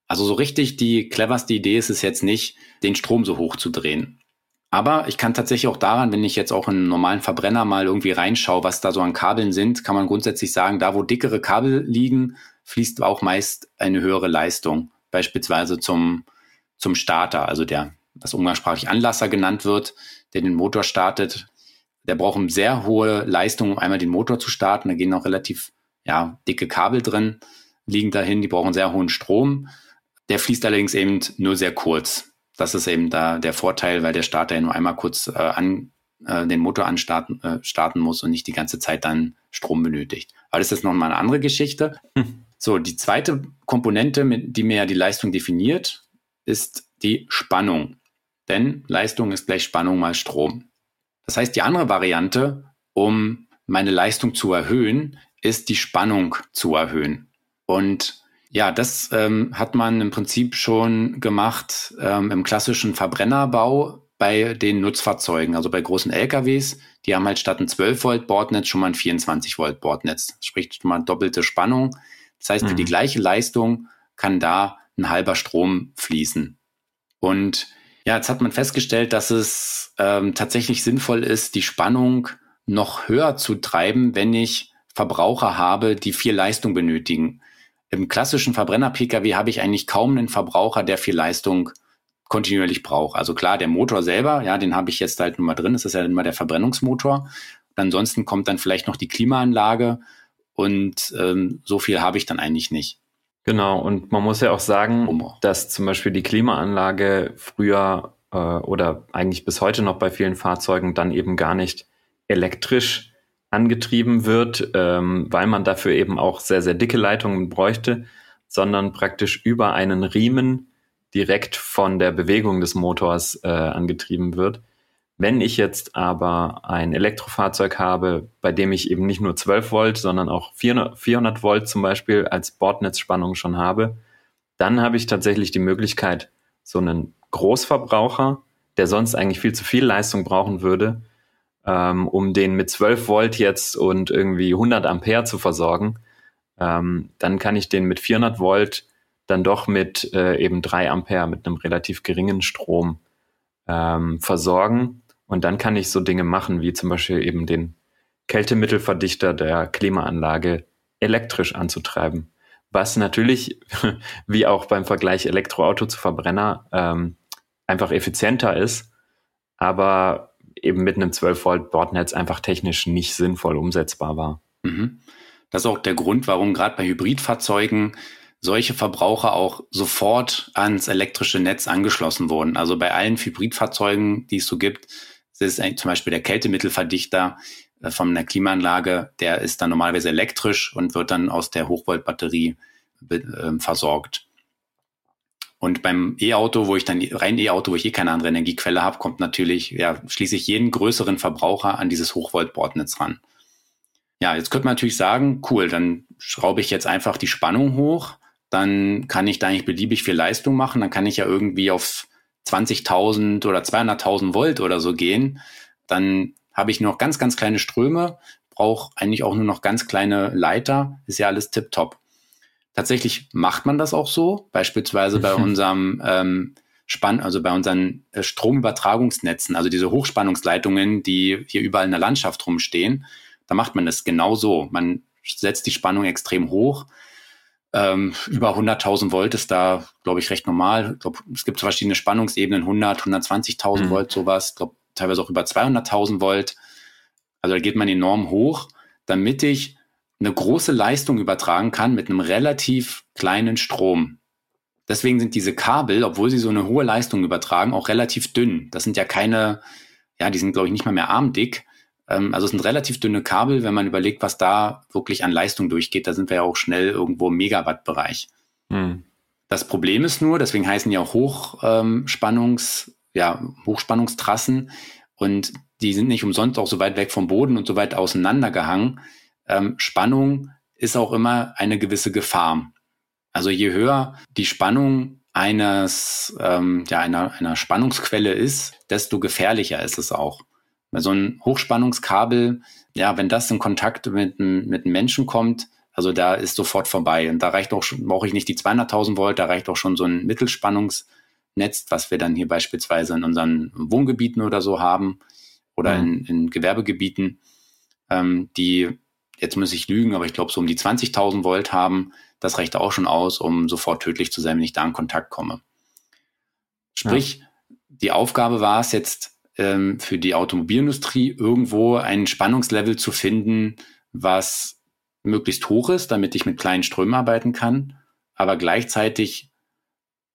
Also so richtig die cleverste Idee ist es jetzt nicht, den Strom so hoch zu drehen. Aber ich kann tatsächlich auch daran, wenn ich jetzt auch in einen normalen Verbrenner mal irgendwie reinschaue, was da so an Kabeln sind, kann man grundsätzlich sagen, da wo dickere Kabel liegen, fließt auch meist eine höhere Leistung. Beispielsweise zum, zum Starter, also der, was umgangssprachlich Anlasser genannt wird, der den Motor startet. Der braucht eine sehr hohe Leistung, um einmal den Motor zu starten. Da gehen auch relativ ja, dicke Kabel drin, liegen dahin, die brauchen sehr hohen Strom. Der fließt allerdings eben nur sehr kurz. Das ist eben da der Vorteil, weil der Starter ja nur einmal kurz äh, an, äh, den Motor anstarten äh, starten muss und nicht die ganze Zeit dann Strom benötigt. Aber das ist noch mal eine andere Geschichte. Hm. So, die zweite Komponente, die mir ja die Leistung definiert, ist die Spannung. Denn Leistung ist gleich Spannung mal Strom. Das heißt, die andere Variante, um meine Leistung zu erhöhen, ist die Spannung zu erhöhen. Und ja, das ähm, hat man im Prinzip schon gemacht ähm, im klassischen Verbrennerbau bei den Nutzfahrzeugen, also bei großen LKWs. Die haben halt statt ein 12 Volt Bordnetz schon mal ein 24 Volt Bordnetz. Sprich schon mal doppelte Spannung. Das heißt, mhm. für die mhm. gleiche Leistung kann da ein halber Strom fließen. Und ja, jetzt hat man festgestellt, dass es ähm, tatsächlich sinnvoll ist, die Spannung noch höher zu treiben, wenn ich Verbraucher habe, die viel Leistung benötigen. Im klassischen Verbrenner-Pkw habe ich eigentlich kaum einen Verbraucher, der viel Leistung kontinuierlich braucht. Also klar, der Motor selber, ja, den habe ich jetzt halt nur mal drin. Das ist ja immer der Verbrennungsmotor. Und ansonsten kommt dann vielleicht noch die Klimaanlage und ähm, so viel habe ich dann eigentlich nicht. Genau, und man muss ja auch sagen, dass zum Beispiel die Klimaanlage früher äh, oder eigentlich bis heute noch bei vielen Fahrzeugen dann eben gar nicht elektrisch angetrieben wird, ähm, weil man dafür eben auch sehr, sehr dicke Leitungen bräuchte. Sondern praktisch über einen Riemen direkt von der Bewegung des Motors äh, angetrieben wird. Wenn ich jetzt aber ein Elektrofahrzeug habe, bei dem ich eben nicht nur 12 Volt, sondern auch 400, 400 Volt zum Beispiel als Bordnetzspannung schon habe, dann habe ich tatsächlich die Möglichkeit, so einen Großverbraucher, der sonst eigentlich viel zu viel Leistung brauchen würde, ähm, um den mit 12 Volt jetzt und irgendwie 100 Ampere zu versorgen, ähm, dann kann ich den mit 400 Volt dann doch mit äh, eben 3 Ampere, mit einem relativ geringen Strom ähm, versorgen und dann kann ich so Dinge machen, wie zum Beispiel eben den Kältemittelverdichter der Klimaanlage elektrisch anzutreiben. Was natürlich, *laughs* wie auch beim Vergleich Elektroauto zu Verbrenner, ähm, einfach effizienter ist, aber eben mit einem 12 Volt Bordnetz einfach technisch nicht sinnvoll umsetzbar war. Mhm. Das ist auch der Grund, warum gerade bei Hybridfahrzeugen solche Verbraucher auch sofort ans elektrische Netz angeschlossen wurden. Also bei allen Hybridfahrzeugen, die es so gibt, ist zum Beispiel der Kältemittelverdichter äh, von einer Klimaanlage, der ist dann normalerweise elektrisch und wird dann aus der Hochvoltbatterie äh, versorgt. Und beim E-Auto, wo ich dann rein E-Auto, wo ich eh keine andere Energiequelle habe, kommt natürlich, ja, schließe ich jeden größeren Verbraucher an dieses Hochvolt-Bordnetz ran. Ja, jetzt könnte man natürlich sagen, cool, dann schraube ich jetzt einfach die Spannung hoch, dann kann ich da eigentlich beliebig viel Leistung machen, dann kann ich ja irgendwie auf 20.000 oder 200.000 Volt oder so gehen, dann habe ich noch ganz, ganz kleine Ströme, brauche eigentlich auch nur noch ganz kleine Leiter, ist ja alles tipptopp. Tatsächlich macht man das auch so, beispielsweise bei unserem ähm, Spann, also bei unseren äh, Stromübertragungsnetzen, also diese Hochspannungsleitungen, die hier überall in der Landschaft rumstehen, da macht man das genau so. Man setzt die Spannung extrem hoch, ähm, über 100.000 Volt ist da, glaube ich, recht normal. Ich glaub, es gibt verschiedene Spannungsebenen, 100, 120.000 mhm. Volt, sowas. Ich glaube, teilweise auch über 200.000 Volt. Also da geht man enorm hoch, damit ich eine große Leistung übertragen kann mit einem relativ kleinen Strom. Deswegen sind diese Kabel, obwohl sie so eine hohe Leistung übertragen, auch relativ dünn. Das sind ja keine, ja, die sind, glaube ich, nicht mal mehr armdick. Ähm, also es sind relativ dünne Kabel, wenn man überlegt, was da wirklich an Leistung durchgeht. Da sind wir ja auch schnell irgendwo im Megawatt-Bereich. Hm. Das Problem ist nur, deswegen heißen auch Hochspannungs, ähm, ja, Hochspannungstrassen und die sind nicht umsonst auch so weit weg vom Boden und so weit auseinandergehangen. Ähm, Spannung ist auch immer eine gewisse Gefahr. Also je höher die Spannung eines, ähm, ja, einer, einer Spannungsquelle ist, desto gefährlicher ist es auch. Weil so ein Hochspannungskabel, ja, wenn das in Kontakt mit, mit einem Menschen kommt, also da ist sofort vorbei. Und da reicht auch schon, brauche ich nicht die 200.000 Volt, da reicht auch schon so ein Mittelspannungsnetz, was wir dann hier beispielsweise in unseren Wohngebieten oder so haben oder mhm. in, in Gewerbegebieten, ähm, die, jetzt muss ich lügen, aber ich glaube so um die 20.000 Volt haben. Das reicht auch schon aus, um sofort tödlich zu sein, wenn ich da in Kontakt komme. Sprich, ja. die Aufgabe war es jetzt, ähm, für die Automobilindustrie irgendwo ein Spannungslevel zu finden, was möglichst hoch ist, damit ich mit kleinen Strömen arbeiten kann, aber gleichzeitig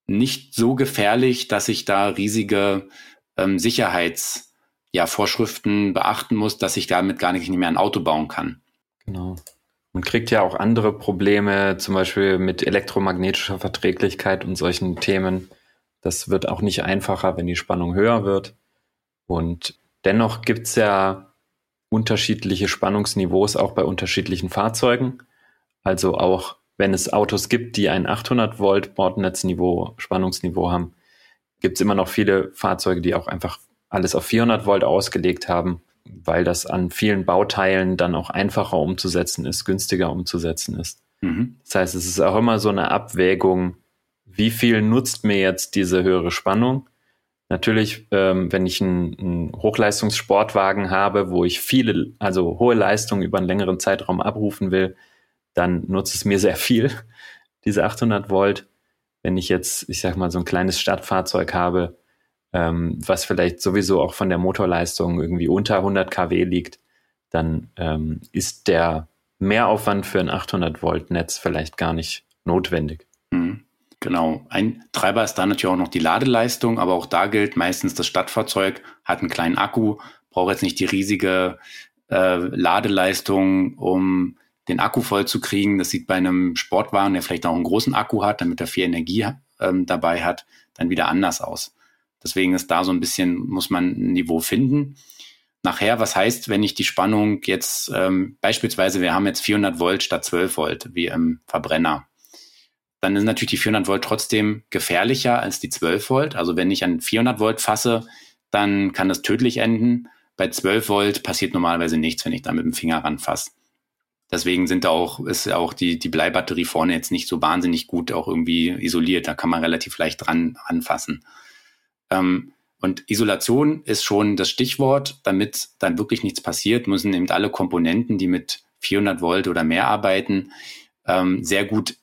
nicht so gefährlich, dass ich da riesige ähm, Sicherheitsvorschriften ja, beachten muss, dass ich damit gar nicht mehr ein Auto bauen kann. Genau. Man kriegt ja auch andere Probleme, zum Beispiel mit elektromagnetischer Verträglichkeit und solchen Themen. Das wird auch nicht einfacher, wenn die Spannung höher wird. Und dennoch gibt es ja unterschiedliche Spannungsniveaus auch bei unterschiedlichen Fahrzeugen. Also auch wenn es Autos gibt, die ein 800 Volt Bordnetzniveau, Spannungsniveau haben, gibt es immer noch viele Fahrzeuge, die auch einfach alles auf 400 Volt ausgelegt haben, weil das an vielen Bauteilen dann auch einfacher umzusetzen ist, günstiger umzusetzen ist. Mhm. Das heißt, es ist auch immer so eine Abwägung, wie viel nutzt mir jetzt diese höhere Spannung Natürlich, ähm, wenn ich einen, einen Hochleistungssportwagen habe, wo ich viele, also hohe Leistungen über einen längeren Zeitraum abrufen will, dann nutzt es mir sehr viel, *laughs* diese 800 Volt. Wenn ich jetzt, ich sag mal, so ein kleines Stadtfahrzeug habe, ähm, was vielleicht sowieso auch von der Motorleistung irgendwie unter 100 kW liegt, dann ähm, ist der Mehraufwand für ein 800 Volt Netz vielleicht gar nicht notwendig. Mhm. Genau. Ein Treiber ist da natürlich auch noch die Ladeleistung, aber auch da gilt meistens, das Stadtfahrzeug hat einen kleinen Akku, braucht jetzt nicht die riesige äh, Ladeleistung, um den Akku voll zu kriegen. Das sieht bei einem Sportwagen, der vielleicht auch einen großen Akku hat, damit er viel Energie ähm, dabei hat, dann wieder anders aus. Deswegen ist da so ein bisschen, muss man ein Niveau finden. Nachher, was heißt, wenn ich die Spannung jetzt ähm, beispielsweise, wir haben jetzt 400 Volt statt 12 Volt wie im Verbrenner, dann ist natürlich die 400 Volt trotzdem gefährlicher als die 12 Volt. Also wenn ich an 400 Volt fasse, dann kann das tödlich enden. Bei 12 Volt passiert normalerweise nichts, wenn ich da mit dem Finger ranfasse. Deswegen sind auch, ist auch die, die Bleibatterie vorne jetzt nicht so wahnsinnig gut auch irgendwie isoliert. Da kann man relativ leicht dran anfassen. Ähm, und Isolation ist schon das Stichwort. Damit dann wirklich nichts passiert, müssen eben alle Komponenten, die mit 400 Volt oder mehr arbeiten, ähm, sehr gut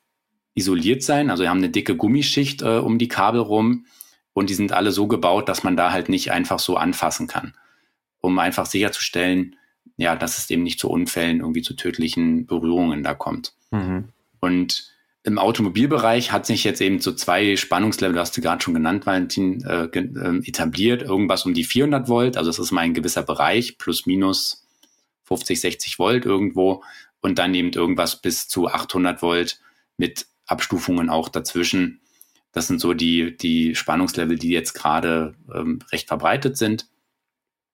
isoliert sein. Also wir haben eine dicke Gummischicht äh, um die Kabel rum und die sind alle so gebaut, dass man da halt nicht einfach so anfassen kann, um einfach sicherzustellen, ja, dass es eben nicht zu Unfällen, irgendwie zu tödlichen Berührungen da kommt. Mhm. Und im Automobilbereich hat sich jetzt eben so zwei Spannungslevel, hast du gerade schon genannt, Valentin, äh, äh, etabliert. Irgendwas um die 400 Volt, also das ist mal ein gewisser Bereich, plus minus 50, 60 Volt irgendwo. Und dann eben irgendwas bis zu 800 Volt mit Abstufungen auch dazwischen. Das sind so die, die Spannungslevel, die jetzt gerade ähm, recht verbreitet sind.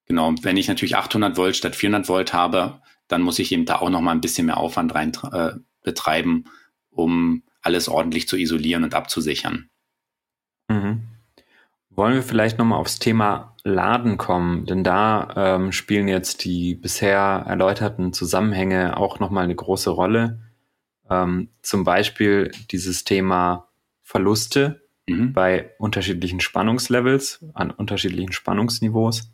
Genau, wenn ich natürlich 800 Volt statt 400 Volt habe, dann muss ich eben da auch noch mal ein bisschen mehr Aufwand rein äh, betreiben, um alles ordentlich zu isolieren und abzusichern. Mhm. Wollen wir vielleicht noch mal aufs Thema Laden kommen, denn da ähm, spielen jetzt die bisher erläuterten Zusammenhänge auch noch mal eine große Rolle. Ähm, zum Beispiel dieses Thema Verluste mhm. bei unterschiedlichen Spannungslevels, an unterschiedlichen Spannungsniveaus.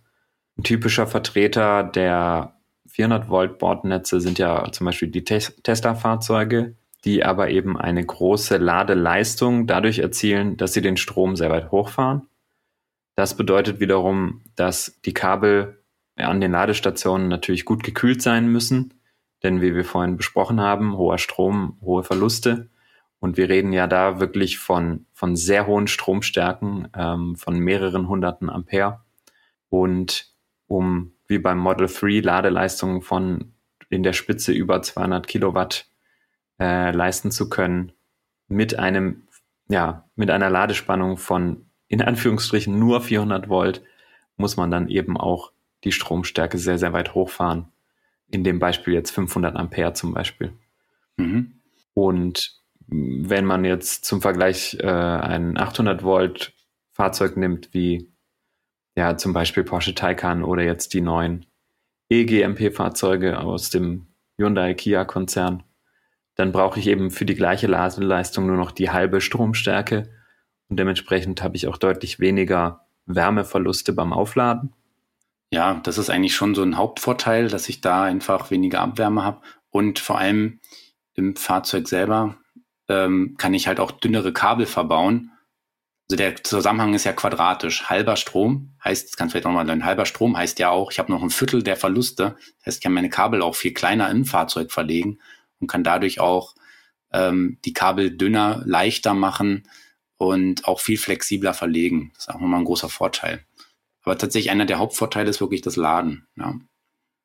Ein typischer Vertreter der 400 Volt Bordnetze sind ja zum Beispiel die Tesla-Fahrzeuge, die aber eben eine große Ladeleistung dadurch erzielen, dass sie den Strom sehr weit hochfahren. Das bedeutet wiederum, dass die Kabel an den Ladestationen natürlich gut gekühlt sein müssen, denn wie wir vorhin besprochen haben, hoher Strom, hohe Verluste. Und wir reden ja da wirklich von, von sehr hohen Stromstärken, ähm, von mehreren hunderten Ampere. Und um wie beim Model 3 Ladeleistungen von in der Spitze über 200 Kilowatt äh, leisten zu können, mit einem, ja, mit einer Ladespannung von in Anführungsstrichen nur 400 Volt, muss man dann eben auch die Stromstärke sehr, sehr weit hochfahren in dem Beispiel jetzt 500 Ampere zum Beispiel. Mhm. Und wenn man jetzt zum Vergleich äh, ein 800 Volt Fahrzeug nimmt, wie ja zum Beispiel Porsche Taycan oder jetzt die neuen EGMP-Fahrzeuge aus dem Hyundai Kia Konzern, dann brauche ich eben für die gleiche Ladeleistung nur noch die halbe Stromstärke und dementsprechend habe ich auch deutlich weniger Wärmeverluste beim Aufladen. Ja, das ist eigentlich schon so ein Hauptvorteil, dass ich da einfach weniger Abwärme habe. Und vor allem im Fahrzeug selber ähm, kann ich halt auch dünnere Kabel verbauen. Also der Zusammenhang ist ja quadratisch. Halber Strom heißt, das kannst du vielleicht auch mal lernen, halber Strom heißt ja auch, ich habe noch ein Viertel der Verluste. Das heißt, ich kann meine Kabel auch viel kleiner im Fahrzeug verlegen und kann dadurch auch ähm, die Kabel dünner, leichter machen und auch viel flexibler verlegen. Das ist auch nochmal ein großer Vorteil. Aber tatsächlich einer der Hauptvorteile ist wirklich das Laden. Ja.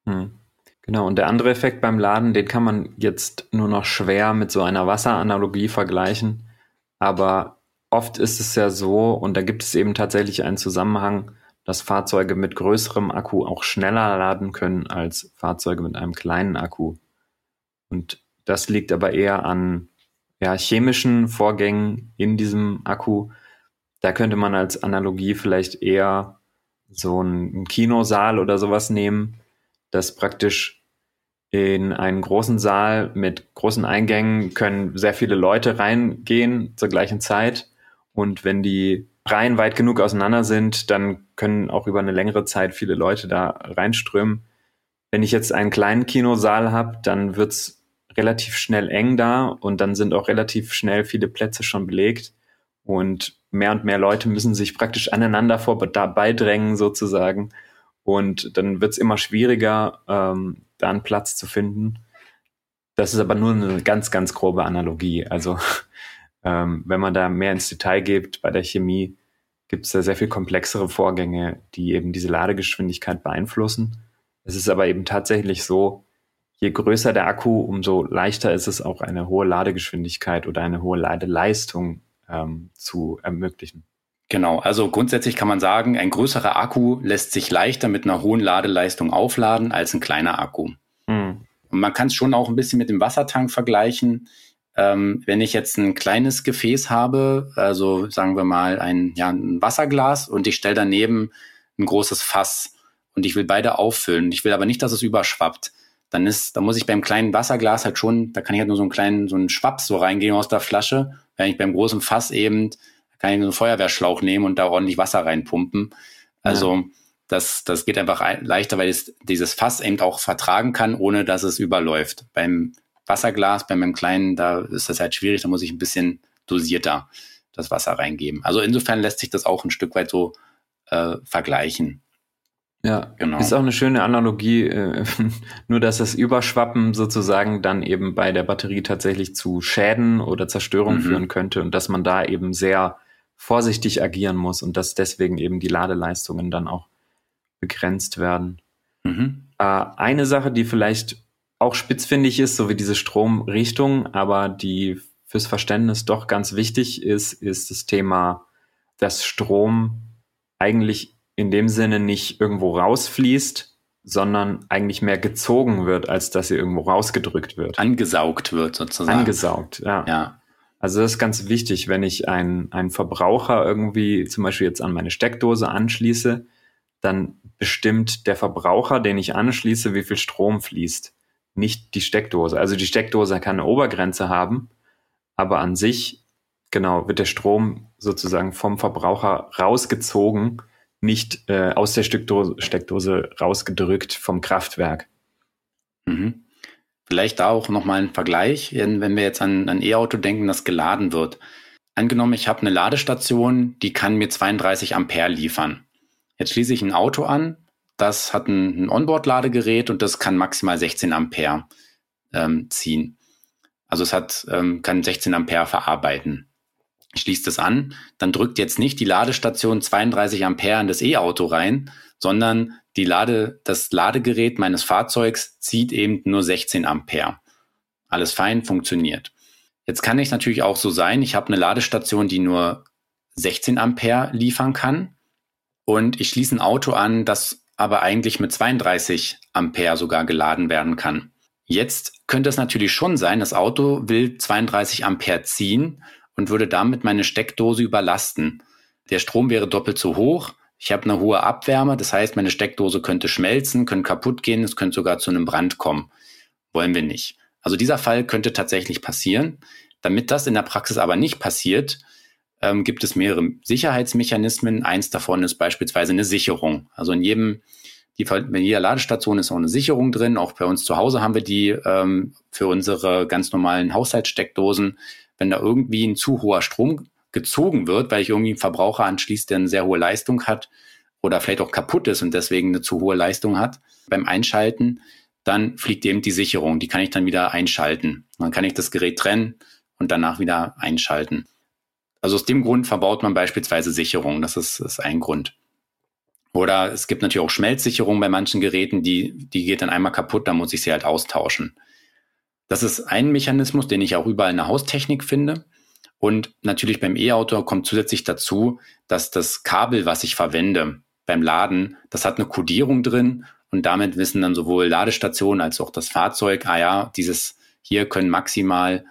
Hm. Genau, und der andere Effekt beim Laden, den kann man jetzt nur noch schwer mit so einer Wasseranalogie vergleichen. Aber oft ist es ja so, und da gibt es eben tatsächlich einen Zusammenhang, dass Fahrzeuge mit größerem Akku auch schneller laden können als Fahrzeuge mit einem kleinen Akku. Und das liegt aber eher an ja, chemischen Vorgängen in diesem Akku. Da könnte man als Analogie vielleicht eher so einen Kinosaal oder sowas nehmen, das praktisch in einen großen Saal mit großen Eingängen können sehr viele Leute reingehen zur gleichen Zeit. Und wenn die Reihen weit genug auseinander sind, dann können auch über eine längere Zeit viele Leute da reinströmen. Wenn ich jetzt einen kleinen Kinosaal habe, dann wird's relativ schnell eng da und dann sind auch relativ schnell viele Plätze schon belegt. Und mehr und mehr Leute müssen sich praktisch aneinander vorbeidrängen sozusagen. Und dann wird es immer schwieriger, ähm, da einen Platz zu finden. Das ist aber nur eine ganz, ganz grobe Analogie. Also *laughs* ähm, wenn man da mehr ins Detail geht bei der Chemie, gibt es da sehr viel komplexere Vorgänge, die eben diese Ladegeschwindigkeit beeinflussen. Es ist aber eben tatsächlich so, je größer der Akku, umso leichter ist es auch eine hohe Ladegeschwindigkeit oder eine hohe Ladeleistung ähm, zu ermöglichen. Genau, also grundsätzlich kann man sagen, ein größerer Akku lässt sich leichter mit einer hohen Ladeleistung aufladen als ein kleiner Akku. Mhm. Und man kann es schon auch ein bisschen mit dem Wassertank vergleichen. Ähm, wenn ich jetzt ein kleines Gefäß habe, also sagen wir mal ein, ja, ein Wasserglas und ich stelle daneben ein großes Fass und ich will beide auffüllen. Ich will aber nicht, dass es überschwappt. Dann ist, da muss ich beim kleinen Wasserglas halt schon, da kann ich halt nur so einen kleinen, so einen Schwaps so reingehen aus der Flasche. Wenn ich beim großen Fass eben, kann ich so einen Feuerwehrschlauch nehmen und da ordentlich Wasser reinpumpen. Also ja. das, das geht einfach leichter, weil es dieses Fass eben auch vertragen kann, ohne dass es überläuft. Beim Wasserglas, bei meinem kleinen, da ist das halt schwierig, da muss ich ein bisschen dosierter das Wasser reingeben. Also insofern lässt sich das auch ein Stück weit so äh, vergleichen. Ja, genau. Ist auch eine schöne Analogie, äh, *laughs* nur dass das Überschwappen sozusagen dann eben bei der Batterie tatsächlich zu Schäden oder Zerstörung mhm. führen könnte und dass man da eben sehr vorsichtig agieren muss und dass deswegen eben die Ladeleistungen dann auch begrenzt werden. Mhm. Äh, eine Sache, die vielleicht auch spitzfindig ist, so wie diese Stromrichtung, aber die fürs Verständnis doch ganz wichtig ist, ist das Thema, dass Strom eigentlich in dem Sinne nicht irgendwo rausfließt, sondern eigentlich mehr gezogen wird, als dass sie irgendwo rausgedrückt wird. Angesaugt wird sozusagen. Angesaugt, ja. ja. Also das ist ganz wichtig, wenn ich einen, einen Verbraucher irgendwie zum Beispiel jetzt an meine Steckdose anschließe, dann bestimmt der Verbraucher, den ich anschließe, wie viel Strom fließt nicht die Steckdose. Also die Steckdose kann eine Obergrenze haben, aber an sich, genau, wird der Strom sozusagen vom Verbraucher rausgezogen, nicht äh, aus der Steckdose, Steckdose rausgedrückt vom Kraftwerk. Mhm. Vielleicht da auch nochmal ein Vergleich, wenn wir jetzt an ein E-Auto denken, das geladen wird. Angenommen, ich habe eine Ladestation, die kann mir 32 Ampere liefern. Jetzt schließe ich ein Auto an, das hat ein, ein Onboard-Ladegerät und das kann maximal 16 Ampere ähm, ziehen. Also es hat, ähm, kann 16 Ampere verarbeiten. Schließt es an, dann drückt jetzt nicht die Ladestation 32 Ampere in das E-Auto rein, sondern die Lade, das Ladegerät meines Fahrzeugs zieht eben nur 16 Ampere. Alles fein, funktioniert. Jetzt kann ich natürlich auch so sein, ich habe eine Ladestation, die nur 16 Ampere liefern kann und ich schließe ein Auto an, das aber eigentlich mit 32 Ampere sogar geladen werden kann. Jetzt könnte es natürlich schon sein, das Auto will 32 Ampere ziehen und würde damit meine Steckdose überlasten. Der Strom wäre doppelt so hoch. Ich habe eine hohe Abwärme, das heißt, meine Steckdose könnte schmelzen, könnte kaputt gehen, es könnte sogar zu einem Brand kommen. Wollen wir nicht. Also dieser Fall könnte tatsächlich passieren. Damit das in der Praxis aber nicht passiert, ähm, gibt es mehrere Sicherheitsmechanismen. Eins davon ist beispielsweise eine Sicherung. Also in jedem, die, in jeder Ladestation ist auch eine Sicherung drin. Auch bei uns zu Hause haben wir die ähm, für unsere ganz normalen Haushaltssteckdosen. Wenn da irgendwie ein zu hoher Strom gezogen wird, weil ich irgendwie einen Verbraucher anschließt, der eine sehr hohe Leistung hat oder vielleicht auch kaputt ist und deswegen eine zu hohe Leistung hat beim Einschalten, dann fliegt eben die Sicherung. Die kann ich dann wieder einschalten. Dann kann ich das Gerät trennen und danach wieder einschalten. Also aus dem Grund verbaut man beispielsweise Sicherungen. Das ist, ist ein Grund. Oder es gibt natürlich auch Schmelzsicherungen bei manchen Geräten, die, die geht dann einmal kaputt, dann muss ich sie halt austauschen. Das ist ein Mechanismus, den ich auch überall in der Haustechnik finde. Und natürlich beim E-Auto kommt zusätzlich dazu, dass das Kabel, was ich verwende beim Laden, das hat eine Kodierung drin und damit wissen dann sowohl Ladestationen als auch das Fahrzeug, ah ja, dieses hier können maximal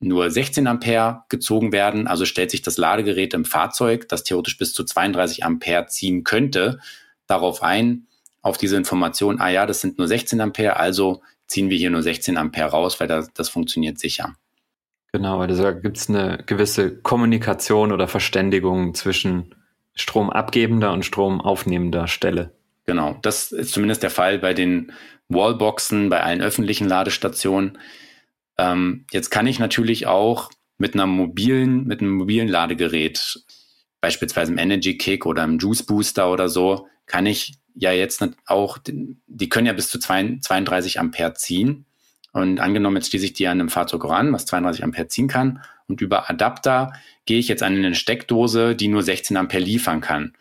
nur 16 Ampere gezogen werden. Also stellt sich das Ladegerät im Fahrzeug, das theoretisch bis zu 32 Ampere ziehen könnte, darauf ein, auf diese Information, ah ja, das sind nur 16 Ampere, also ziehen wir hier nur 16 Ampere raus, weil das, das funktioniert sicher. Genau, also da gibt es eine gewisse Kommunikation oder Verständigung zwischen stromabgebender und stromaufnehmender Stelle. Genau, das ist zumindest der Fall bei den Wallboxen, bei allen öffentlichen Ladestationen. Ähm, jetzt kann ich natürlich auch mit einer mobilen, mit einem mobilen Ladegerät, beispielsweise im Energy Kick oder im Juice Booster oder so, kann ich ja jetzt auch, die können ja bis zu 32 Ampere ziehen. Und angenommen, jetzt schließe ich die an einem Fahrzeug ran, was 32 Ampere ziehen kann. Und über Adapter gehe ich jetzt an eine Steckdose, die nur 16 Ampere liefern kann.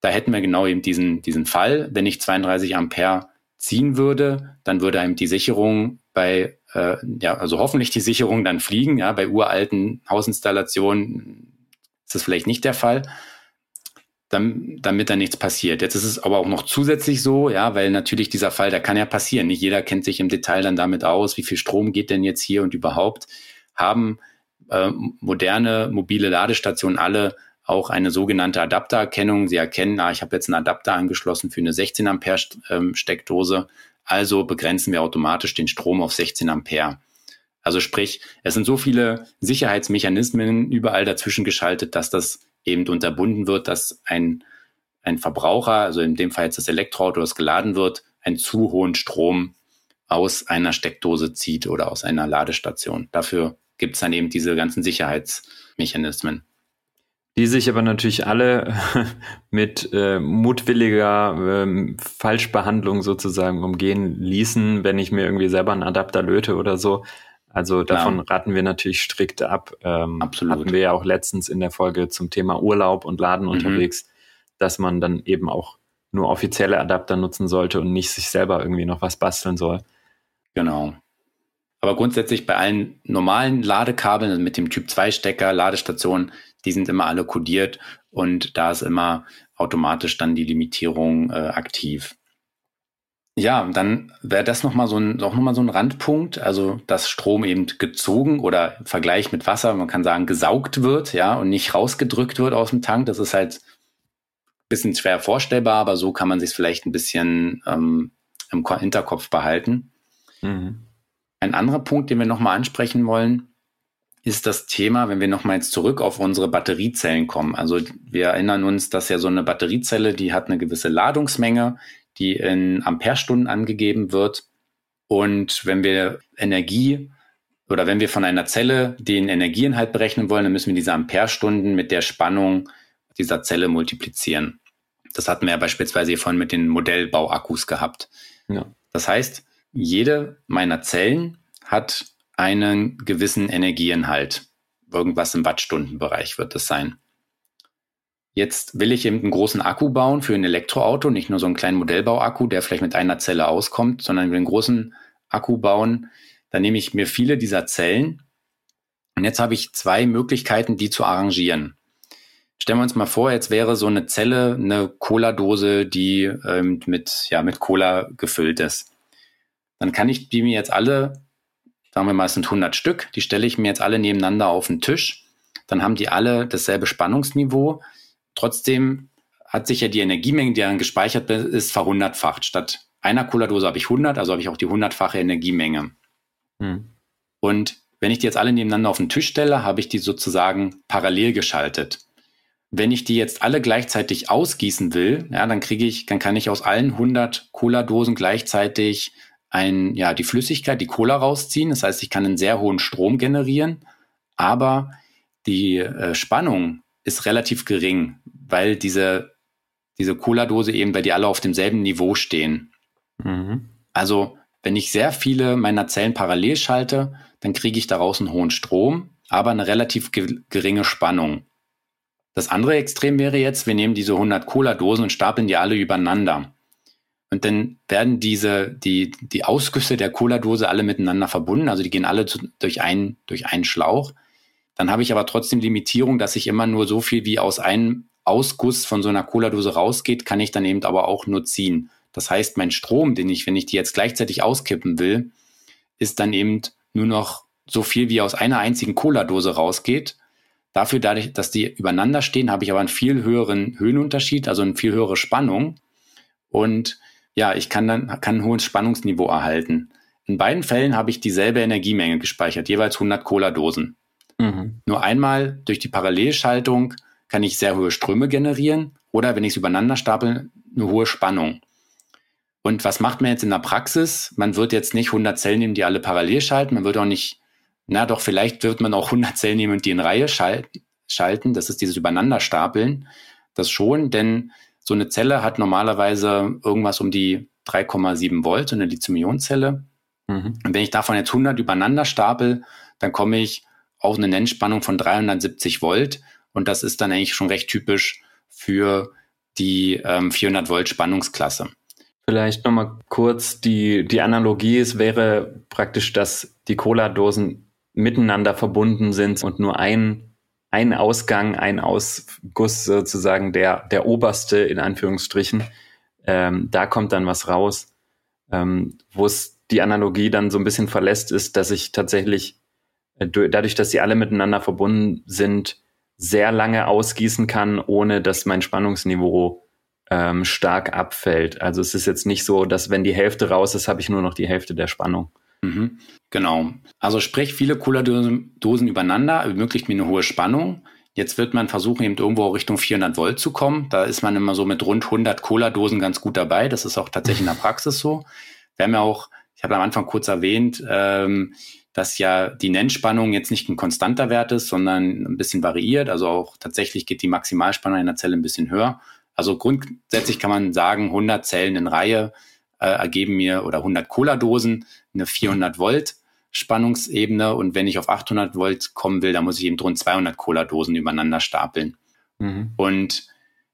Da hätten wir genau eben diesen, diesen Fall. Wenn ich 32 Ampere ziehen würde, dann würde einem die Sicherung bei, äh, ja, also hoffentlich die Sicherung dann fliegen. Ja, bei uralten Hausinstallationen ist das vielleicht nicht der Fall, damit da nichts passiert. Jetzt ist es aber auch noch zusätzlich so, ja, weil natürlich dieser Fall, der kann ja passieren. Nicht jeder kennt sich im Detail dann damit aus, wie viel Strom geht denn jetzt hier und überhaupt. Haben äh, moderne mobile Ladestationen alle auch eine sogenannte Adaptererkennung. Sie erkennen, ah, ich habe jetzt einen Adapter angeschlossen für eine 16 Ampere Steckdose, also begrenzen wir automatisch den Strom auf 16 Ampere. Also sprich, es sind so viele Sicherheitsmechanismen überall dazwischen geschaltet, dass das eben unterbunden wird, dass ein, ein Verbraucher, also in dem Fall jetzt das Elektroauto, das geladen wird, einen zu hohen Strom aus einer Steckdose zieht oder aus einer Ladestation. Dafür gibt es dann eben diese ganzen Sicherheitsmechanismen die sich aber natürlich alle *laughs* mit äh, mutwilliger äh, Falschbehandlung sozusagen umgehen ließen, wenn ich mir irgendwie selber einen Adapter löte oder so. Also davon ja. raten wir natürlich strikt ab. Ähm, Absolut. Hatten wir ja auch letztens in der Folge zum Thema Urlaub und Laden mhm. unterwegs, dass man dann eben auch nur offizielle Adapter nutzen sollte und nicht sich selber irgendwie noch was basteln soll. Genau. Aber grundsätzlich bei allen normalen Ladekabeln also mit dem Typ 2 Stecker, Ladestationen, die sind immer alle kodiert und da ist immer automatisch dann die Limitierung äh, aktiv. Ja, dann wäre das nochmal so ein, auch nochmal so ein Randpunkt, also dass Strom eben gezogen oder im Vergleich mit Wasser, man kann sagen, gesaugt wird, ja, und nicht rausgedrückt wird aus dem Tank. Das ist halt ein bisschen schwer vorstellbar, aber so kann man sich vielleicht ein bisschen ähm, im Hinterkopf behalten. Mhm. Ein anderer Punkt, den wir nochmal ansprechen wollen, ist das Thema, wenn wir nochmal jetzt zurück auf unsere Batteriezellen kommen. Also wir erinnern uns, dass ja so eine Batteriezelle, die hat eine gewisse Ladungsmenge, die in Amperestunden angegeben wird. Und wenn wir Energie oder wenn wir von einer Zelle den Energieinhalt berechnen wollen, dann müssen wir diese Amperestunden mit der Spannung dieser Zelle multiplizieren. Das hatten wir ja beispielsweise hier vorhin mit den Modellbauakkus gehabt. Ja. Das heißt, jede meiner Zellen hat einen gewissen Energieinhalt. Irgendwas im Wattstundenbereich wird es sein. Jetzt will ich eben einen großen Akku bauen für ein Elektroauto, nicht nur so einen kleinen Modellbauakku, der vielleicht mit einer Zelle auskommt, sondern einen großen Akku bauen. Dann nehme ich mir viele dieser Zellen und jetzt habe ich zwei Möglichkeiten, die zu arrangieren. Stellen wir uns mal vor, jetzt wäre so eine Zelle eine Cola-Dose, die ähm, mit, ja, mit Cola gefüllt ist. Dann kann ich die mir jetzt alle sagen wir mal, es sind 100 Stück, die stelle ich mir jetzt alle nebeneinander auf den Tisch, dann haben die alle dasselbe Spannungsniveau. Trotzdem hat sich ja die Energiemenge, die dann gespeichert ist, verhundertfacht. Statt einer Cola-Dose habe ich 100, also habe ich auch die hundertfache Energiemenge. Hm. Und wenn ich die jetzt alle nebeneinander auf den Tisch stelle, habe ich die sozusagen parallel geschaltet. Wenn ich die jetzt alle gleichzeitig ausgießen will, ja, dann kriege ich, dann kann ich aus allen 100 Cola-Dosen gleichzeitig ein, ja, die Flüssigkeit, die Cola rausziehen. Das heißt, ich kann einen sehr hohen Strom generieren, aber die äh, Spannung ist relativ gering, weil diese, diese Cola-Dose eben, weil die alle auf demselben Niveau stehen. Mhm. Also, wenn ich sehr viele meiner Zellen parallel schalte, dann kriege ich daraus einen hohen Strom, aber eine relativ ge geringe Spannung. Das andere Extrem wäre jetzt, wir nehmen diese 100 Cola-Dosen und stapeln die alle übereinander. Und dann werden diese, die, die Ausgüsse der Cola-Dose alle miteinander verbunden. Also die gehen alle zu, durch, einen, durch einen Schlauch. Dann habe ich aber trotzdem Limitierung, dass ich immer nur so viel wie aus einem Ausguss von so einer Cola-Dose rausgeht, kann ich dann eben aber auch nur ziehen. Das heißt, mein Strom, den ich, wenn ich die jetzt gleichzeitig auskippen will, ist dann eben nur noch so viel wie aus einer einzigen Cola-Dose rausgeht. Dafür, dadurch, dass die übereinander stehen, habe ich aber einen viel höheren Höhenunterschied, also eine viel höhere Spannung. Und ja, ich kann dann kann ein hohes Spannungsniveau erhalten. In beiden Fällen habe ich dieselbe Energiemenge gespeichert, jeweils 100 Cola-Dosen. Mhm. Nur einmal durch die Parallelschaltung kann ich sehr hohe Ströme generieren oder wenn ich es übereinander stapel, eine hohe Spannung. Und was macht man jetzt in der Praxis? Man wird jetzt nicht 100 Zellen nehmen, die alle parallel schalten. Man wird auch nicht, na doch, vielleicht wird man auch 100 Zellen nehmen und die in Reihe schalten. Das ist dieses Übereinanderstapeln. Das schon, denn so eine Zelle hat normalerweise irgendwas um die 3,7 Volt, so eine Lithium-Ionen-Zelle. Mhm. Und wenn ich davon jetzt 100 übereinander stapel, dann komme ich auf eine Nennspannung von 370 Volt. Und das ist dann eigentlich schon recht typisch für die ähm, 400 Volt Spannungsklasse. Vielleicht nochmal kurz die, die Analogie. Es wäre praktisch, dass die Cola-Dosen miteinander verbunden sind und nur ein, ein Ausgang, ein Ausguss sozusagen der, der oberste in Anführungsstrichen. Ähm, da kommt dann was raus. Ähm, Wo es die Analogie dann so ein bisschen verlässt, ist, dass ich tatsächlich dadurch, dass sie alle miteinander verbunden sind, sehr lange ausgießen kann, ohne dass mein Spannungsniveau ähm, stark abfällt. Also es ist jetzt nicht so, dass wenn die Hälfte raus ist, habe ich nur noch die Hälfte der Spannung. Mhm, genau. Also sprich viele Cola-Dosen übereinander, ermöglicht mir eine hohe Spannung. Jetzt wird man versuchen, eben irgendwo Richtung 400 Volt zu kommen. Da ist man immer so mit rund 100 Cola-Dosen ganz gut dabei. Das ist auch tatsächlich in der *laughs* Praxis so. Wir haben ja auch, ich habe am Anfang kurz erwähnt, ähm, dass ja die Nennspannung jetzt nicht ein konstanter Wert ist, sondern ein bisschen variiert. Also auch tatsächlich geht die Maximalspannung einer Zelle ein bisschen höher. Also grundsätzlich kann man sagen, 100 Zellen in Reihe äh, ergeben mir oder 100 Cola-Dosen eine 400 Volt Spannungsebene und wenn ich auf 800 Volt kommen will, dann muss ich eben rund 200 Cola-Dosen übereinander stapeln. Mhm. Und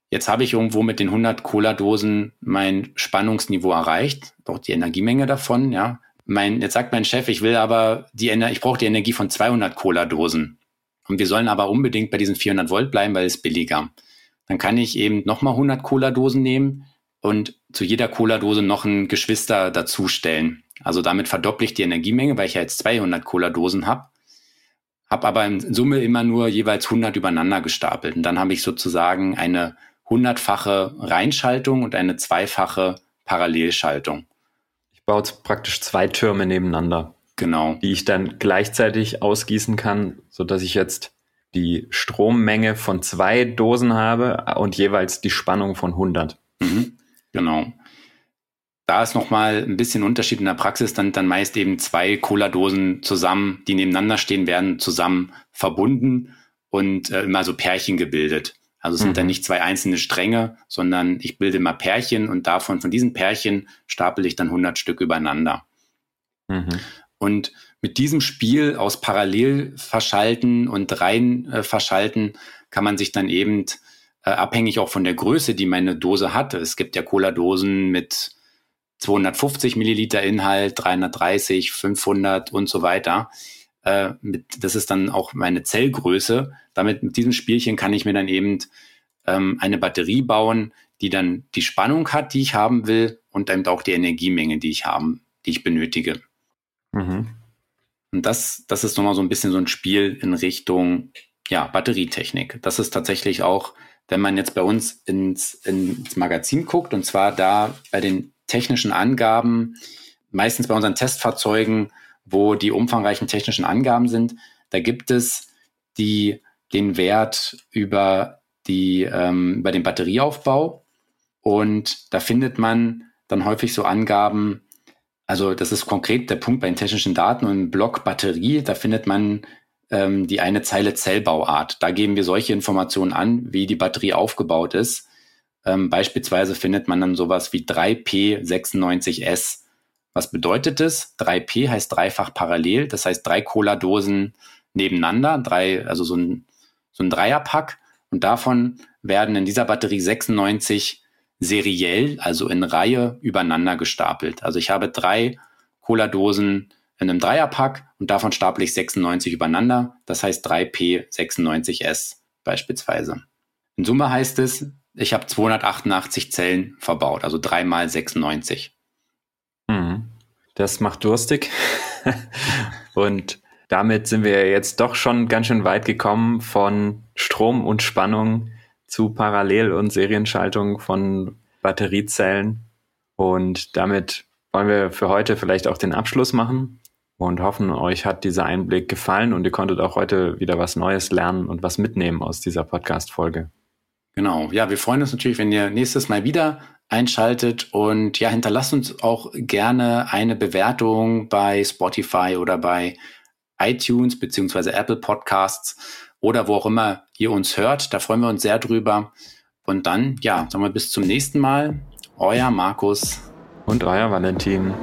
jetzt habe ich irgendwo mit den 100 Cola-Dosen mein Spannungsniveau erreicht, auch die Energiemenge davon, ja. Mein, jetzt sagt mein Chef, ich will aber die Ener ich brauche die Energie von 200 Cola-Dosen. Und wir sollen aber unbedingt bei diesen 400 Volt bleiben, weil es billiger. Dann kann ich eben nochmal 100 Cola-Dosen nehmen und zu jeder Cola-Dose noch ein Geschwister dazustellen. Also damit verdopple ich die Energiemenge, weil ich ja jetzt 200 Cola-Dosen habe, habe aber in Summe immer nur jeweils 100 übereinander gestapelt. Und dann habe ich sozusagen eine hundertfache Reinschaltung und eine zweifache Parallelschaltung. Jetzt praktisch zwei Türme nebeneinander. Genau. Die ich dann gleichzeitig ausgießen kann, so dass ich jetzt die Strommenge von zwei Dosen habe und jeweils die Spannung von 100. Mhm, genau. Da ist nochmal ein bisschen Unterschied in der Praxis, dann, dann meist eben zwei Cola-Dosen zusammen, die nebeneinander stehen, werden zusammen verbunden und äh, immer so Pärchen gebildet. Also es sind mhm. dann nicht zwei einzelne Stränge, sondern ich bilde mal Pärchen und davon, von diesen Pärchen stapel ich dann 100 Stück übereinander. Mhm. Und mit diesem Spiel aus parallel verschalten und rein äh, verschalten kann man sich dann eben äh, abhängig auch von der Größe, die meine Dose hatte. Es gibt ja Cola-Dosen mit 250 Milliliter Inhalt, 330, 500 und so weiter. Äh, mit, das ist dann auch meine Zellgröße. Damit mit diesem Spielchen kann ich mir dann eben ähm, eine Batterie bauen, die dann die Spannung hat, die ich haben will und eben auch die Energiemenge, die ich haben, die ich benötige. Mhm. Und das, das ist nochmal so ein bisschen so ein Spiel in Richtung ja, Batterietechnik. Das ist tatsächlich auch, wenn man jetzt bei uns ins, ins Magazin guckt, und zwar da bei den technischen Angaben, meistens bei unseren Testfahrzeugen, wo die umfangreichen technischen Angaben sind, da gibt es die, den Wert über, die, ähm, über den Batterieaufbau. Und da findet man dann häufig so Angaben, also das ist konkret der Punkt bei den technischen Daten und im Block Batterie, da findet man ähm, die eine Zeile Zellbauart. Da geben wir solche Informationen an, wie die Batterie aufgebaut ist. Ähm, beispielsweise findet man dann sowas wie 3P96S. Was bedeutet das? 3P heißt dreifach parallel, das heißt drei Cola-Dosen nebeneinander, drei, also so ein, so ein Dreierpack. Und davon werden in dieser Batterie 96 seriell, also in Reihe übereinander gestapelt. Also ich habe drei Cola-Dosen in einem Dreierpack und davon staple ich 96 übereinander. Das heißt 3P96S beispielsweise. In Summe heißt es, ich habe 288 Zellen verbaut, also 3 mal 96. Das macht durstig. *laughs* und damit sind wir jetzt doch schon ganz schön weit gekommen von Strom und Spannung zu Parallel- und Serienschaltung von Batteriezellen. Und damit wollen wir für heute vielleicht auch den Abschluss machen und hoffen, euch hat dieser Einblick gefallen und ihr konntet auch heute wieder was Neues lernen und was mitnehmen aus dieser Podcast-Folge. Genau. Ja, wir freuen uns natürlich, wenn ihr nächstes Mal wieder einschaltet und ja, hinterlasst uns auch gerne eine Bewertung bei Spotify oder bei iTunes beziehungsweise Apple Podcasts oder wo auch immer ihr uns hört. Da freuen wir uns sehr drüber. Und dann, ja, sagen wir bis zum nächsten Mal. Euer Markus. Und euer Valentin.